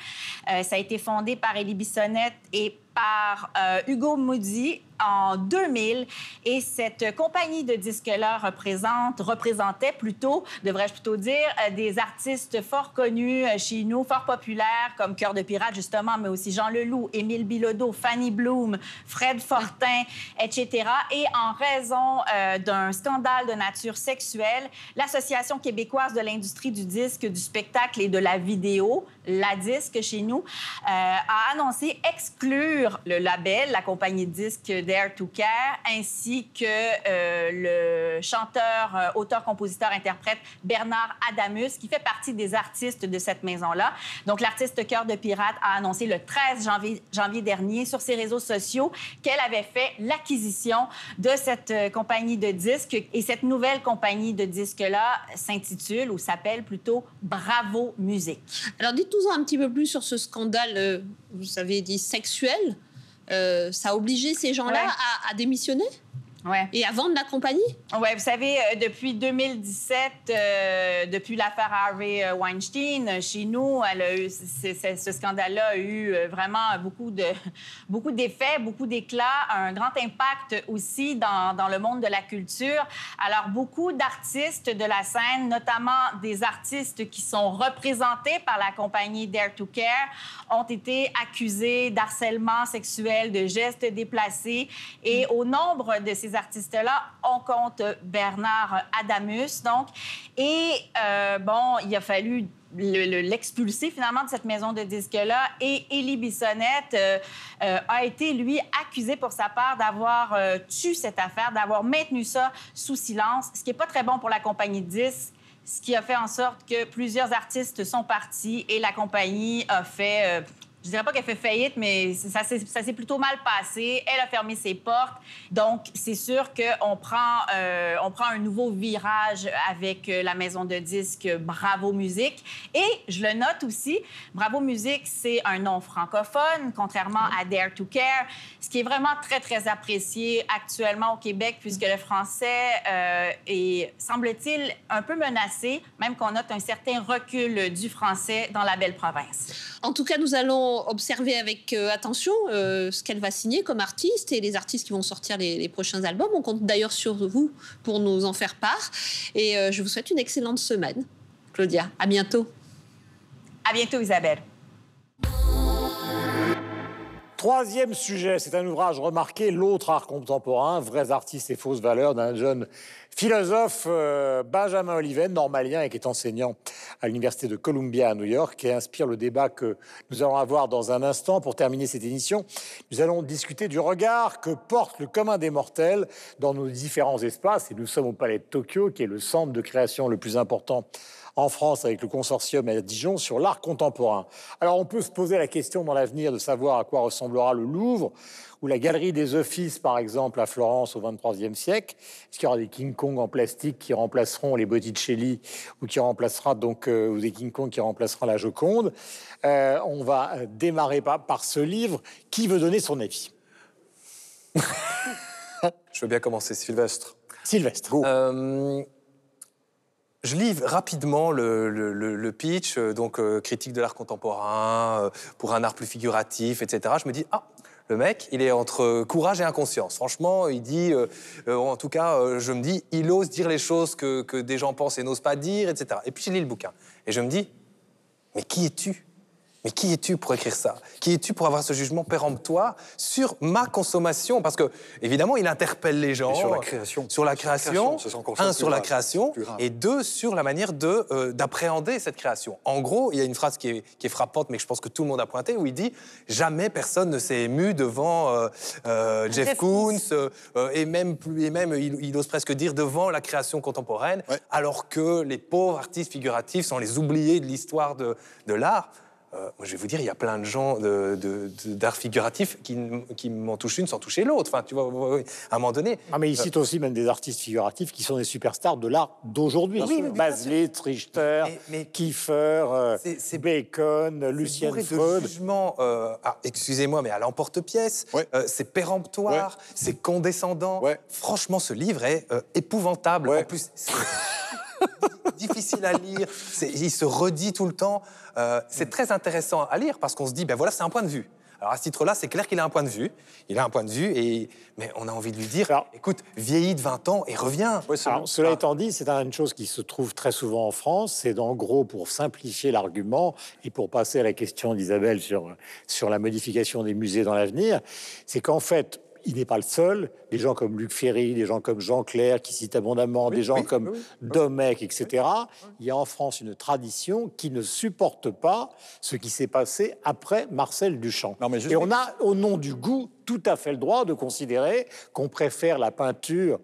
Ça a été fondé par Élie Bissonnette et par Hugo Moody en 2000 et cette compagnie de disques-là représentait plutôt, devrais-je plutôt dire, euh, des artistes fort connus euh, chez nous, fort populaires comme Cœur de Pirate justement, mais aussi Jean Leloup, Émile Bilodeau, Fanny Bloom, Fred Fortin, etc. Et en raison euh, d'un scandale de nature sexuelle, l'Association québécoise de l'industrie du disque, du spectacle et de la vidéo, la disque chez nous, a annoncé exclure le label, la compagnie de disques Dare to Care, ainsi que euh, le chanteur, euh, auteur, compositeur, interprète Bernard Adamus, qui fait partie des artistes de cette maison-là. Donc, l'artiste Cœur de Pirate a annoncé le 13 janvier, dernier sur ses réseaux sociaux qu'elle avait fait l'acquisition de cette euh, compagnie de disques. Et cette nouvelle compagnie de disques-là s'intitule ou s'appelle plutôt Bravo Musique. Alors dites-nous un petit peu plus sur ce scandale, vous avez dit sexuel. Euh, ça a obligé ces gens-là Ouais. à, à démissionner? Ouais. et à vendre la compagnie? Ouais, vous savez, euh, depuis 2017, euh, depuis l'affaire Harvey euh, Weinstein, euh, chez nous, elle a eu, c- c- ce scandale-là a eu vraiment beaucoup de (laughs) beaucoup d'effets, beaucoup d'éclat, un grand impact aussi dans, dans le monde de la culture. Alors, beaucoup d'artistes de la scène, notamment des artistes qui sont représentés par la compagnie Dare to Care, ont été accusés d'harcèlement sexuel, de gestes déplacés. Et au nombre de ces artistes-là, on compte Bernard Adamus, donc. Et euh, bon, il a fallu le- le- l'expulser finalement de cette maison de disques-là. Et Élie Bissonnette euh, euh, a été, lui, accusé pour sa part d'avoir tué cette affaire, d'avoir maintenu ça sous silence, ce qui n'est pas très bon pour la compagnie de disques ce qui a fait en sorte que plusieurs artistes sont partis et la compagnie a fait, je dirais pas qu'elle fait faillite, mais ça s'est plutôt mal passé. Elle a fermé ses portes. Donc, c'est sûr qu'on prend, euh, prend un nouveau virage avec euh, la maison de disques Bravo Musique. Et je le note aussi, Bravo Musique, c'est un nom francophone, contrairement à Dare to Care, ce qui est vraiment très, très apprécié actuellement au Québec, puisque le français euh, est, semble-t-il, un peu menacé, même qu'on note un certain recul du français dans la belle province. En tout cas, nous allons observer avec euh, attention euh, ce qu'elle va signer comme artiste et les artistes qui vont sortir les, les prochains albums. On compte d'ailleurs sur vous pour nous en faire part. Et euh, je vous souhaite une excellente semaine. Claudia, à bientôt. À bientôt, Isabelle. Troisième sujet, c'est un ouvrage remarqué, L'autre art contemporain, vrais artistes et fausses valeurs d'un jeune philosophe, euh, Benjamin Oliven, normalien et qui est enseignant à l'Université de Columbia à New York, qui inspire le débat que nous allons avoir dans un instant. Pour terminer cette émission, nous allons discuter du regard que porte le commun des mortels dans nos différents espaces. Et nous sommes au Palais de Tokyo, qui est le centre de création le plus important en France avec le consortium à Dijon sur l'art contemporain. Alors on peut se poser la question dans l'avenir de savoir à quoi ressemblera le Louvre ou la galerie des Offices, par exemple, à Florence au XXIIIe siècle. Est-ce qu'il y aura des King Kong en plastique qui remplaceront les Botticelli ou qui remplacera donc euh, ou des King Kong qui remplaceront la Joconde? Euh, On va démarrer par, par ce livre. Qui veut donner son avis? (laughs) Je veux bien commencer, Sylvestre. Sylvestre. Euh, je lis rapidement le, pitch, euh, donc euh, critique de l'art contemporain, euh, pour un art plus figuratif, etc. Je me dis, ah, le mec, il est entre courage et inconscience. Franchement, il dit, en tout cas, je me dis, il ose dire les choses que, que des gens pensent et n'osent pas dire, etc. Et puis je lis le bouquin. Et je me dis, mais qui es-tu? Mais qui es-tu pour écrire ça? Qui es-tu pour avoir ce jugement péremptoire sur ma consommation? Parce que, évidemment, il interpelle les gens. Et sur la création. Sur la Sur la création. un, sur la grave. création. Et deux, sur la manière de, euh, d'appréhender cette création. En gros, il y a une phrase qui est, qui est frappante, mais que je pense que tout le monde a pointé, où il dit Jamais personne ne s'est ému devant euh, euh, Jeff, Jeff Koons, et même, et même il, il ose presque dire devant la création contemporaine, Ouais. alors que les pauvres artistes figuratifs sont les oubliés de l'histoire de, de l'art. Euh, moi, je vais vous dire, il y a plein de gens de- de- de- d'art figuratif qui, qui m'en touchent une sans toucher l'autre. Enfin, tu vois, à un moment donné. Ah, mais il cite aussi même des artistes figuratifs qui sont des superstars de l'art d'aujourd'hui. Oui, Basley, Trichter, Mais- mais- Kiefer, euh, C'est- c'est- Bacon, C'est Lucien bourré de Freud. jugements, euh, ah, excusez-moi, mais à l'emporte-pièce. Ouais. Euh, c'est péremptoire, c'est condescendant. Ouais. Franchement, ce livre est euh, épouvantable. Ouais. En plus, c'est (laughs) difficile à lire. C'est- Il se redit tout le temps. Euh, c'est très intéressant à lire parce qu'on se dit, ben voilà, c'est un point de vue. Alors à ce titre-là, c'est clair qu'il a un point de vue. Il a un point de vue, et... mais on a envie de lui dire, Alors- écoute, vieillis de 20 ans et reviens. Alors, cela Ah. étant dit, c'est une chose qui se trouve très souvent en France. C'est en gros pour simplifier l'argument et pour passer à la question d'Isabelle sur, sur la modification des musées dans l'avenir, c'est qu'en fait, il n'est pas le seul. Des gens comme Luc Ferry, des gens comme Jean Clair qui citent abondamment, des gens oui, comme oui. Domecq, etc. Il y a en France une tradition qui ne supporte pas ce qui s'est passé après Marcel Duchamp. Non, mais Et on a, au nom du goût, tout à fait le droit de considérer qu'on préfère la peinture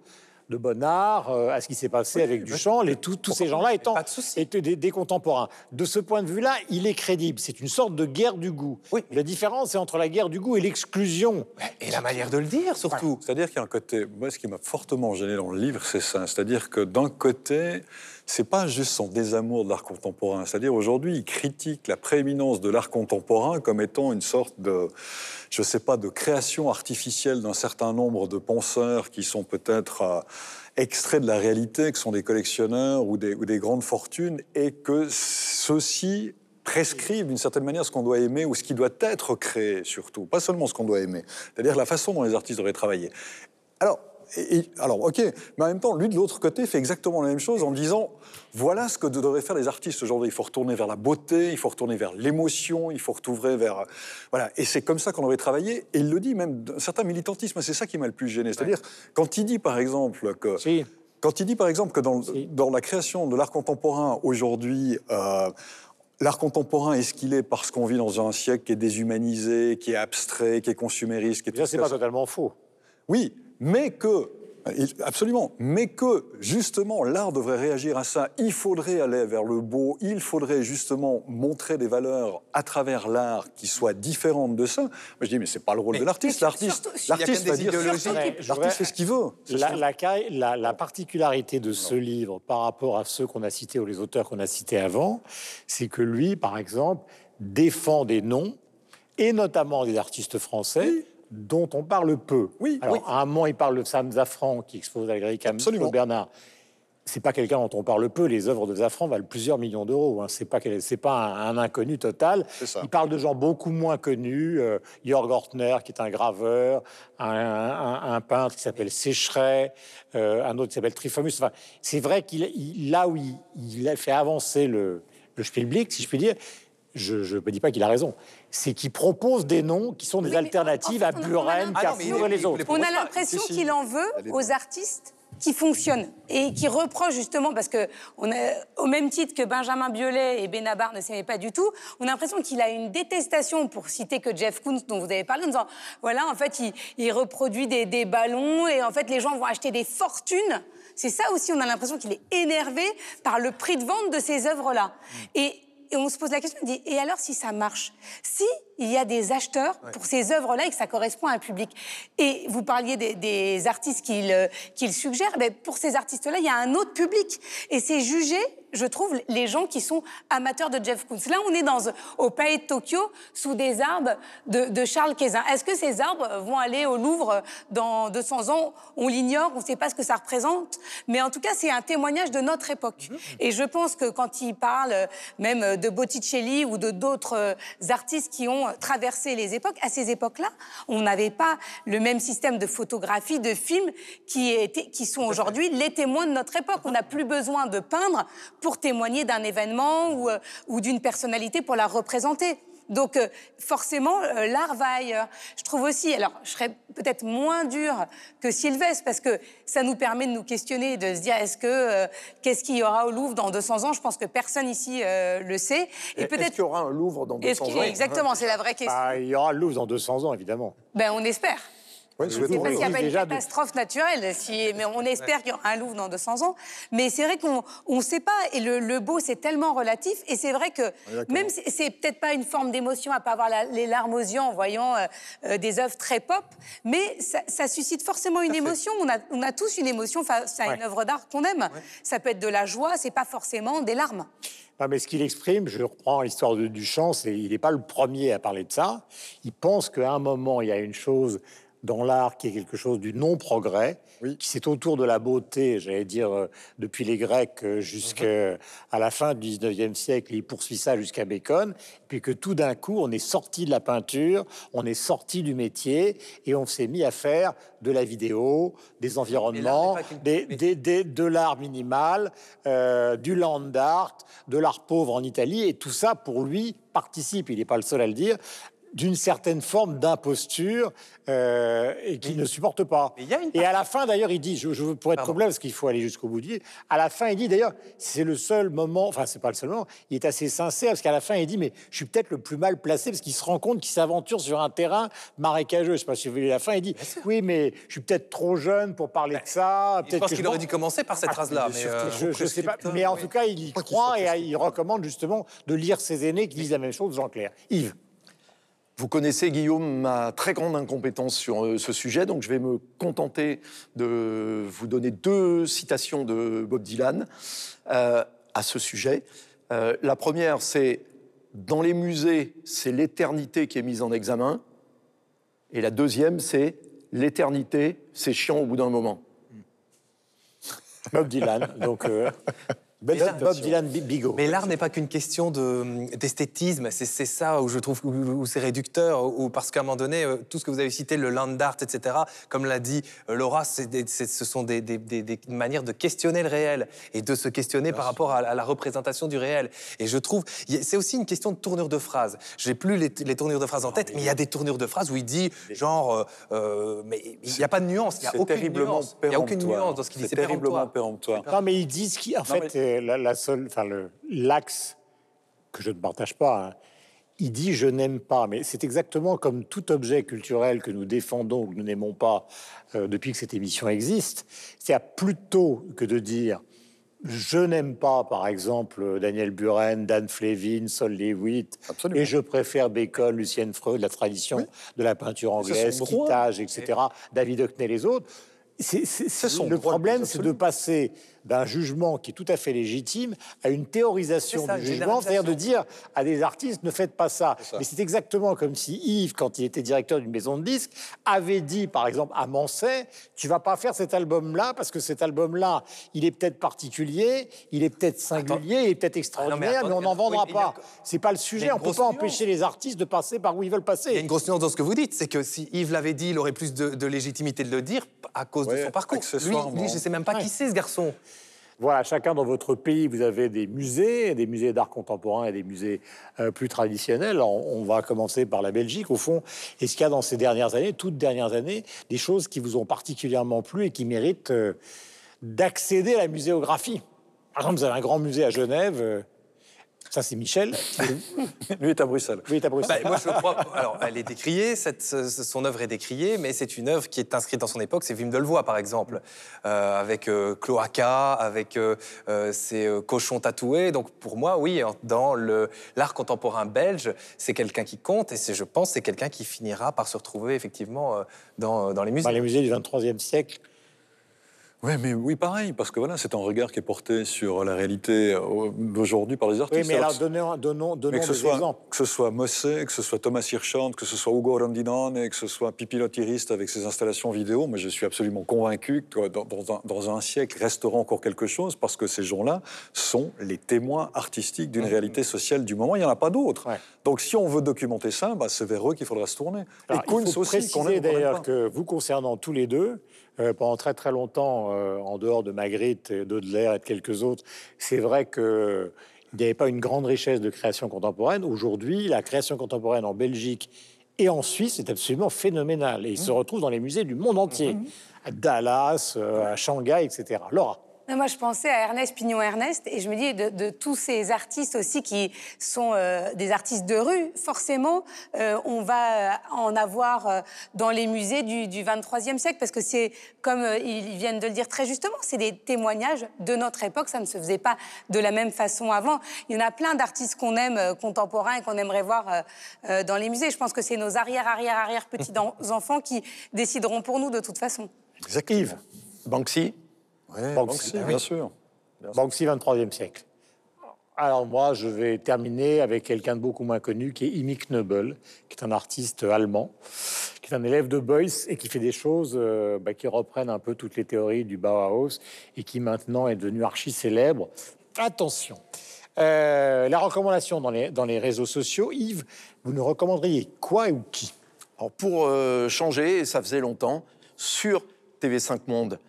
de Bonnard euh, à ce qui s'est passé avec Duchamp, les, tous tous ces gens-là étant Pas de souci. étaient des, des contemporains. De ce point de vue-là, il est crédible. C'est une sorte de guerre du goût. Oui. La différence, c'est entre la guerre du goût et l'exclusion. Et la manière de le dire, surtout. C'est-à-dire qu'il y a un côté, moi ce qui m'a fortement gêné dans le livre, c'est ça. C'est-à-dire que d'un côté, c'est pas juste son désamour de l'art contemporain. C'est-à-dire aujourd'hui, il critique la prééminence de l'art contemporain comme étant une sorte de, je sais pas, de création artificielle d'un certain nombre de penseurs qui sont peut-être euh, extraits de la réalité, que sont des collectionneurs ou des, ou des grandes fortunes, et que ceux-ci prescrivent d'une certaine manière ce qu'on doit aimer ou ce qui doit être créé surtout, pas seulement ce qu'on doit aimer, c'est-à-dire la façon dont les artistes devraient travailler. Alors, et- et- alors ok, mais en même temps, lui de l'autre côté fait exactement la même chose en disant voilà ce que devraient faire les artistes aujourd'hui. Il faut retourner vers la beauté, il faut retourner vers l'émotion, il faut retourner vers voilà. Et c'est comme ça qu'on devrait travailler. Et il le dit même d'un certain militantisme. C'est ça qui m'a le plus gêné. C'est-à-dire quand il dit par exemple que Si. quand il dit par exemple que dans, Si. dans la création de l'art contemporain aujourd'hui, euh, l'art contemporain est ce qu'il est parce qu'on vit dans un siècle qui est déshumanisé, qui est abstrait, qui est consumériste, qui est Ça, c'est pas totalement faux. Oui, mais que, absolument, mais que justement l'art devrait réagir à ça. Il faudrait aller vers le beau, il faudrait justement montrer des valeurs à travers l'art qui soient différentes de ça. Moi je dis, mais c'est pas le rôle Mais de l'artiste. L'artiste, l'artiste va des dire, l'artiste fait ce qu'il veut. La particularité de ce livre par rapport à ceux qu'on a cités ou les auteurs qu'on a cités avant, c'est que lui, par exemple, défend des noms, et notamment des artistes français, dont on parle peu. Oui, Alors, oui. à un moment, il parle de Sam Zafran, qui expose à Cam- Absolument. Bernard. C'est pas quelqu'un dont on parle peu. Les œuvres de Zafran valent plusieurs millions d'euros. Hein. C'est pas c'est pas un, un inconnu total. Il parle de gens beaucoup moins connus. euh, Jörg Ortner, qui est un graveur, un, un- un peintre qui s'appelle Sécheret, euh, un autre qui s'appelle Trifhomus. Enfin, c'est vrai qu'il il- là où il, il a fait avancer le, le Spielblick, si je puis dire, je ne dis pas qu'il a raison, c'est qu'il propose des noms qui sont des Oui, alternatives en à fait, Buren, Carrefour et les autres. On a l'impression Si, si. qu'il en veut aux artistes qui fonctionnent et qui reprochent justement, parce que on a, au même titre que Benjamin Biolay et Benabar ne s'aimaient pas du tout, on a l'impression qu'il a une détestation, pour citer que Jeff Koons dont vous avez parlé, en disant, voilà, en fait, il, il reproduit des, des ballons et en fait, les gens vont acheter des fortunes. C'est ça aussi, on a l'impression qu'il est énervé par le prix de vente de ces œuvres-là. Et et on se pose la question, on dit, et alors si ça marche? Si il y a des acheteurs pour ces œuvres-là et que ça correspond à un public. Et vous parliez des, des artistes qu'il euh, qu'il suggère, ben pour ces artistes-là, il y a un autre public. Et c'est juger, je trouve, les gens qui sont amateurs de Jeff Koons. Là, on est dans, au palais de Tokyo, sous des arbres de, de Charles Quézin. Est-ce que ces arbres vont aller au Louvre dans 200 ans? On l'ignore, on ne sait pas ce que ça représente. Mais en tout cas, c'est un témoignage de notre époque. Et je pense que quand il parle euh, même euh, de Botticelli ou de d'autres euh, artistes qui ont traversé les époques, à ces époques-là, on n'avait pas le même système de photographie, de films qui, étaient, qui sont aujourd'hui les témoins de notre époque. On n'a plus besoin de peindre pour témoigner d'un événement ou, euh, ou d'une personnalité pour la représenter. Donc euh, forcément, euh, l'art va ailleurs. Je trouve aussi, alors je serais peut-être moins dure que Sylvestre parce que ça nous permet de nous questionner, de se dire est-ce que euh, qu'est-ce qu'il y aura au Louvre dans 200 ans? Je pense que personne ici euh, le sait. Et, Est-ce peut-être qu'il y aura un Louvre dans est-ce 200 qu'il- ans? Exactement, c'est la vraie question. Bah, il y aura le Louvre dans 200 ans, évidemment. Ben on espère. Ouais, C'est parce qu'il n'y a pas une de- catastrophe naturelle, si, mais on espère qu'il y aura un Louvre dans 200 ans. Mais c'est vrai qu'on ne sait pas, et le, le beau, c'est tellement relatif, et c'est vrai que même si c'est peut-être pas une forme d'émotion à pas avoir la- les larmes aux yeux en voyant euh, euh, des œuvres très pop, mais ça, ça suscite forcément une émotion. On a, on a tous une émotion face à une œuvre d'art qu'on aime. Ça peut être de la joie, c'est pas forcément des larmes. Non, mais ce qu'il exprime, je reprends l'histoire de Duchamp, c'est il n'est pas le premier à parler de ça. Il pense qu'à un moment, il y a une chose dans l'art qui est quelque chose du non-progrès, qui c'est autour de la beauté, j'allais dire, euh, depuis les Grecs euh, jusqu'à la fin du 19e siècle, il poursuit ça jusqu'à Bacon, puis que tout d'un coup, on est sorti de la peinture, on est sorti du métier, et on s'est mis à faire de la vidéo, des environnements, des, des- des- de l'art minimal, euh, du land art, de l'art pauvre en Italie, et tout ça, pour lui, participe, il n'est pas le seul à le dire, d'une certaine forme d'imposture euh, et qu'il ne supporte pas. une Et à la fin, d'ailleurs, il dit, je, je veux pour être complet, parce qu'il faut aller jusqu'au bout du à la fin, il dit, d'ailleurs, c'est le seul moment, enfin, c'est pas le seul moment, il est assez sincère, parce qu'à la fin, il dit, mais je suis peut-être le plus mal placé, parce qu'il se rend compte qu'il s'aventure sur un terrain marécageux. Je sais pas si vous voulez la fin, il dit, oui, mais je suis peut-être trop jeune pour parler de ça. Je peut-être pense qu'il je aurait dû commencer par cette phrase-là. Mais euh, je, je sais pas, mais en tout cas, il y croit et il recommande justement de lire ses aînés qui disent la même chose, Jean-Claire. Yves. Vous connaissez, Guillaume, ma très grande incompétence sur euh, ce sujet, donc je vais me contenter de vous donner deux citations de Bob Dylan euh, à ce sujet. Euh, la première, c'est Dans les musées, c'est l'éternité qui est mise en examen. Et la deuxième, c'est L'éternité, c'est chiant au bout d'un moment. Bob Dylan. Donc, Bob, Dylan Bi- Bigot. Mais l'art n'est pas qu'une question de- d'esthétisme, c'est c'est ça où je trouve où, où c'est réducteur, ou parce qu'à un moment donné, euh, tout ce que vous avez cité, le land art, etc., comme l'a dit euh, Laura, des- ce sont des, des- des- des manières de questionner le réel et de se questionner par rapport à, à la représentation du réel. Et je trouve, c'est aussi une question de tournure de phrases. J'ai plus les, les tournures de phrases en tête, mais il y a des tournures de phrases où il dit genre, euh, mais il n'y a pas de nuance, il n'y a aucune nuance. Il n'y a aucune nuance dans ce qu'il dit. C'est terriblement péremptoire. Non, mais ils disent qu'en fait, la, la seule, enfin, le- l'axe que je ne partage pas, hein, il dit je n'aime pas, mais c'est exactement comme tout objet culturel que nous défendons ou que nous n'aimons pas euh, depuis que cette émission existe. C'est-à-dire plutôt que de dire je n'aime pas, par exemple, Daniel Buren, Dan Flevin, Sol Lewitt, Absolument. et je préfère Bacon, Lucienne Freud, la tradition de la peinture C'est anglaise. Kittage, etc., David Hockney, les autres. C'est- c'est- c'est- le problème, c'est de passer d'un jugement qui est tout à fait légitime à une théorisation ça, du jugement, c'est-à-dire de dire à des artistes ne faites pas ça. ça. Mais c'est exactement comme si Yves, quand il était directeur d'une maison de disques, avait dit, par exemple, à Manset, tu vas pas faire cet album-là parce que cet album-là, il est peut-être particulier, il est peut-être singulier, il est peut-être extraordinaire, mais, attends, on n'en vendra oui, pas. C'est pas le sujet. a On peut pas nuance. empêcher les artistes de passer par où ils veulent passer. Il y a une grosse nuance dans ce que vous dites, c'est que si Yves l'avait dit, il aurait plus de, de légitimité de le dire à cause de son parcours. Lui, lui, je sais même pas qui c'est ce garçon. Voilà, chacun dans votre pays, vous avez des musées, des musées d'art contemporain et des musées euh, plus traditionnels. On, va commencer par la Belgique. Au fond, est-ce qu'il y a dans ces dernières années, toutes dernières années, des choses qui vous ont particulièrement plu et qui méritent euh, d'accéder à la muséographie? Par exemple, vous avez un grand musée à Genève. Ça, c'est Michel. (laughs) Lui est à Bruxelles. Oui, à Bruxelles. Bah, moi, je crois. Alors, elle est décriée, cette- son œuvre est décriée, mais c'est une œuvre qui est inscrite dans son époque. C'est Wim Delvoye, par exemple, euh, avec euh, Cloaca, avec euh, ses euh, cochons tatoués. Donc, pour moi, oui, dans le- l'art contemporain belge, c'est quelqu'un qui compte, et c'est, je pense, c'est quelqu'un qui finira par se retrouver effectivement dans, dans les musées. Dans les musées du 23e siècle. Oui, mais oui, pareil, parce que voilà, c'est un regard qui est porté sur la réalité euh, d'aujourd'hui par les Oui, artistes. mais Alors, alors, donnons, donnons, mais donnons que ce, des soit, exemples. que ce soit Mossé, que ce soit Thomas Hirschhand, que ce soit Hugo Rondinone, que ce soit Pipi Lotiriste avec ses installations vidéo, moi je suis absolument convaincu que dans, dans un, dans un siècle restera encore quelque chose parce que ces gens-là sont les témoins artistiques d'une réalité sociale du moment. Il n'y en a pas d'autres. Ouais. Donc si on veut documenter ça, bah, c'est vers eux qu'il faudra se tourner. Alors, Et faut aussi, qu'on d'ailleurs que vous concernant tous les deux, euh, pendant très très longtemps, euh, en dehors de Magritte, et d'Audelaire et de quelques autres, c'est vrai que il n'y avait pas une grande richesse de création contemporaine. Aujourd'hui, la création contemporaine en Belgique et en Suisse est absolument phénoménale. Et il se retrouve dans les musées du monde entier, à Dallas, euh, à Shanghai, etc. Laura. Non, Moi, je pensais à Ernest Pignon-Ernest et je me dis de, de tous ces artistes aussi qui sont euh, des artistes de rue, forcément, euh, on va euh, en avoir euh, dans les musées du, du 23e siècle parce que c'est, comme euh, ils viennent de le dire très justement, c'est des témoignages de notre époque. Ça ne se faisait pas de la même façon avant. Il y en a plein d'artistes qu'on aime euh, contemporains et qu'on aimerait voir euh, euh, dans les musées. Je pense que c'est nos arrière, arrière, arrière petits (laughs) enfants qui décideront pour nous de toute façon. Yves, Banksy, Ouais, Banksy, bien sûr. Banksy, 23e siècle. Alors moi, je vais terminer avec quelqu'un de beaucoup moins connu, qui est Imi Knöbel, qui est un artiste allemand, qui est un élève de Beuys et qui fait des choses euh, bah, qui reprennent un peu toutes les théories du Bauhaus et qui maintenant est devenu archi célèbre. Attention, Euh, la recommandation dans les, dans les réseaux sociaux, Yves, vous nous recommanderiez quoi ou qui? Alors pour euh, changer, et ça faisait longtemps, sur TV5 Monde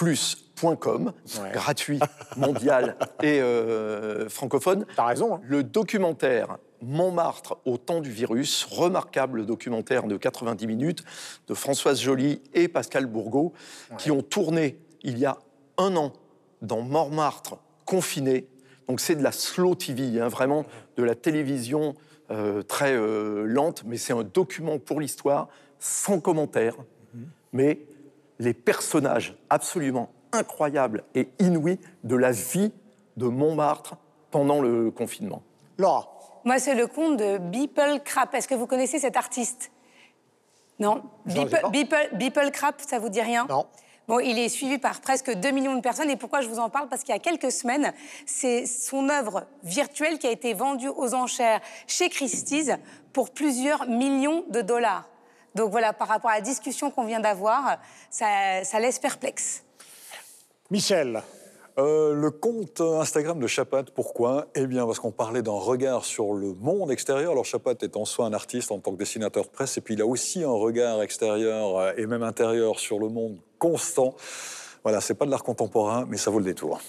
plus.com, Ouais. gratuit, mondial (laughs) et euh, francophone, T'as raison. hein. le documentaire Montmartre au temps du virus, remarquable documentaire de 90 minutes de Françoise Joly et Pascal Bourgault, qui ont tourné il y a un an dans Montmartre confiné. Donc c'est de la slow TV, hein, vraiment de la télévision euh, très euh, lente, mais c'est un document pour l'histoire, sans commentaire, mais les personnages absolument incroyables et inouïs de la vie de Montmartre pendant le confinement. Laura, Moi, c'est le conte de Beeple Crap. Est-ce que vous connaissez cet artiste? Non Beeple Crap, ça vous dit rien? Non. Bon, il est suivi par presque 2 millions de personnes. Et pourquoi je vous en parle? Parce qu'il y a quelques semaines, c'est son œuvre virtuelle qui a été vendue aux enchères chez Christie's pour plusieurs millions de dollars. Donc voilà, par rapport à la discussion qu'on vient d'avoir, ça, ça laisse perplexe. Michel, Euh, le compte Instagram de Chapat, pourquoi? Eh bien, parce qu'on parlait d'un regard sur le monde extérieur. Alors, Chapat est en soi un artiste en tant que dessinateur de presse, et puis il a aussi un regard extérieur euh, et même intérieur sur le monde constant. Voilà, c'est pas de l'art contemporain, mais ça vaut le détour.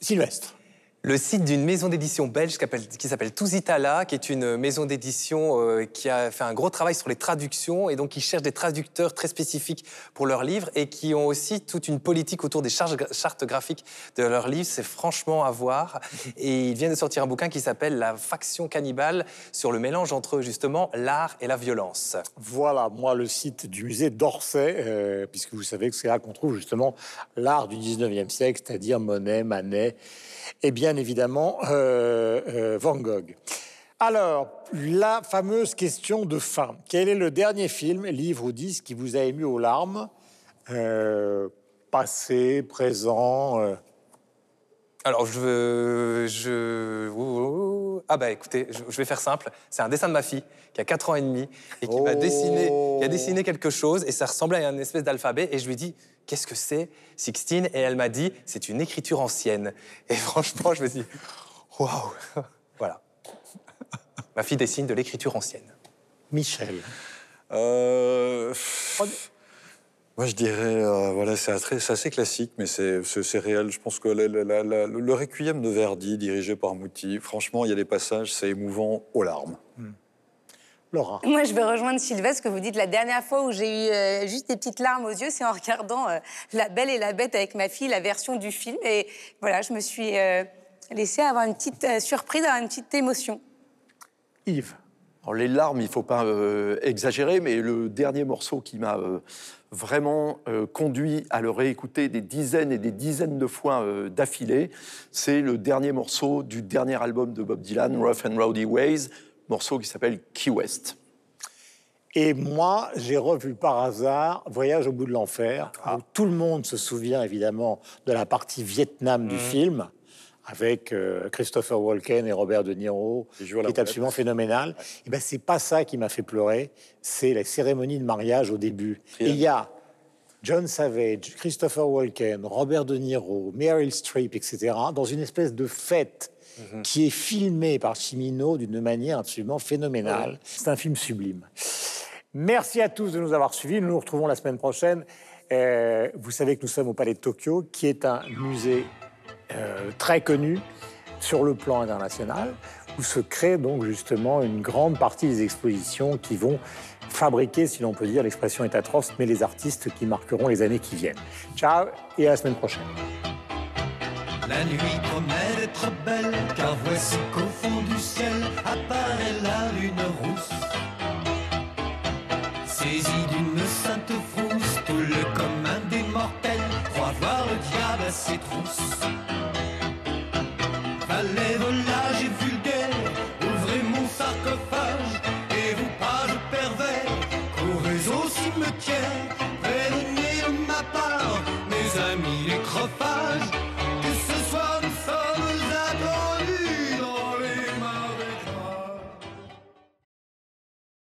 Sylvestre. Le site d'une maison d'édition belge qui s'appelle- Touzitala, qui est une maison d'édition euh, qui a fait un gros travail sur les traductions et donc qui cherche des traducteurs très spécifiques pour leurs livres et qui ont aussi toute une politique autour des charges- chartes graphiques de leurs livres. C'est franchement à voir. (laughs) Et ils viennent de sortir un bouquin qui s'appelle La faction cannibale sur le mélange entre justement l'art et la violence. Voilà, moi, le site du musée d'Orsay, euh, puisque vous savez que c'est là qu'on trouve justement l'art du 19e siècle, c'est-à-dire Monet, Manet et bien évidemment euh, euh, Van Gogh. Alors, la fameuse question de fin. Quel est le dernier film, livre ou disque qui vous a ému aux larmes? Euh, Passé, présent Alors, je veux. Je... Ah, bah écoutez, je, vais faire simple. C'est un dessin de ma fille qui a 4 ans et demi et qui m'a Oh. dessiné, qui a dessiné quelque chose et ça ressemblait à une espèce d'alphabet. Et je lui dis Qu'est-ce que c'est, Sixtine? Et elle m'a dit C'est une écriture ancienne. Et (laughs) franchement, je me dit Waouh Voilà. Ma fille dessine de l'écriture ancienne. Michel. Euh, Moi, je dirais, euh, voilà, c'est assez, classique, mais c'est réel. Je pense que la- la- la- la- le Requiem de Verdi, dirigé par Mouti, franchement, il y a des passages, c'est émouvant aux larmes. Laura. Moi, je vais rejoindre Sylvestre, que vous dites la dernière fois où j'ai eu euh, juste des petites larmes aux yeux, c'est en regardant euh, La Belle et la Bête avec ma fille, la version du film. Et voilà, je me suis euh, laissée avoir une petite euh, surprise, avoir une petite émotion. Yves. Alors, les larmes, il ne faut pas euh, exagérer, mais le dernier morceau qui m'a euh, vraiment euh, conduit à le réécouter des dizaines et des dizaines de fois euh, d'affilée, c'est le dernier morceau du dernier album de Bob Dylan, Rough and Rowdy Ways, morceau qui s'appelle Key West. Et moi, j'ai revu par hasard Voyage au bout de l'enfer, où tout le monde se souvient évidemment de la partie Vietnam du film, avec euh, Christopher Walken et Robert De Niro, Qui est roulette. absolument phénoménal. Et ben c'est pas ça qui m'a fait pleurer, c'est la cérémonie de mariage au début. Et il y a John Savage, Christopher Walken, Robert De Niro, Meryl Streep, etc., dans une espèce de fête qui est filmée par Cimino d'une manière absolument phénoménale. C'est un film sublime. Merci à tous de nous avoir suivis. Nous nous retrouvons la semaine prochaine. Euh, vous savez que nous sommes au Palais de Tokyo, qui est un musée euh, très connu sur le plan international, où se crée donc justement une grande partie des expositions qui vont fabriquer, si l'on peut dire, l'expression est atroce, mais les artistes qui marqueront les années qui viennent. Ciao et à la semaine prochaine. La nuit promet d'être belle, car voici qu'au fond du ciel apparaît la lune rousse. Saisi d'une sainte frousse, tout le commun des mortels croit voir le diable à ses trousses.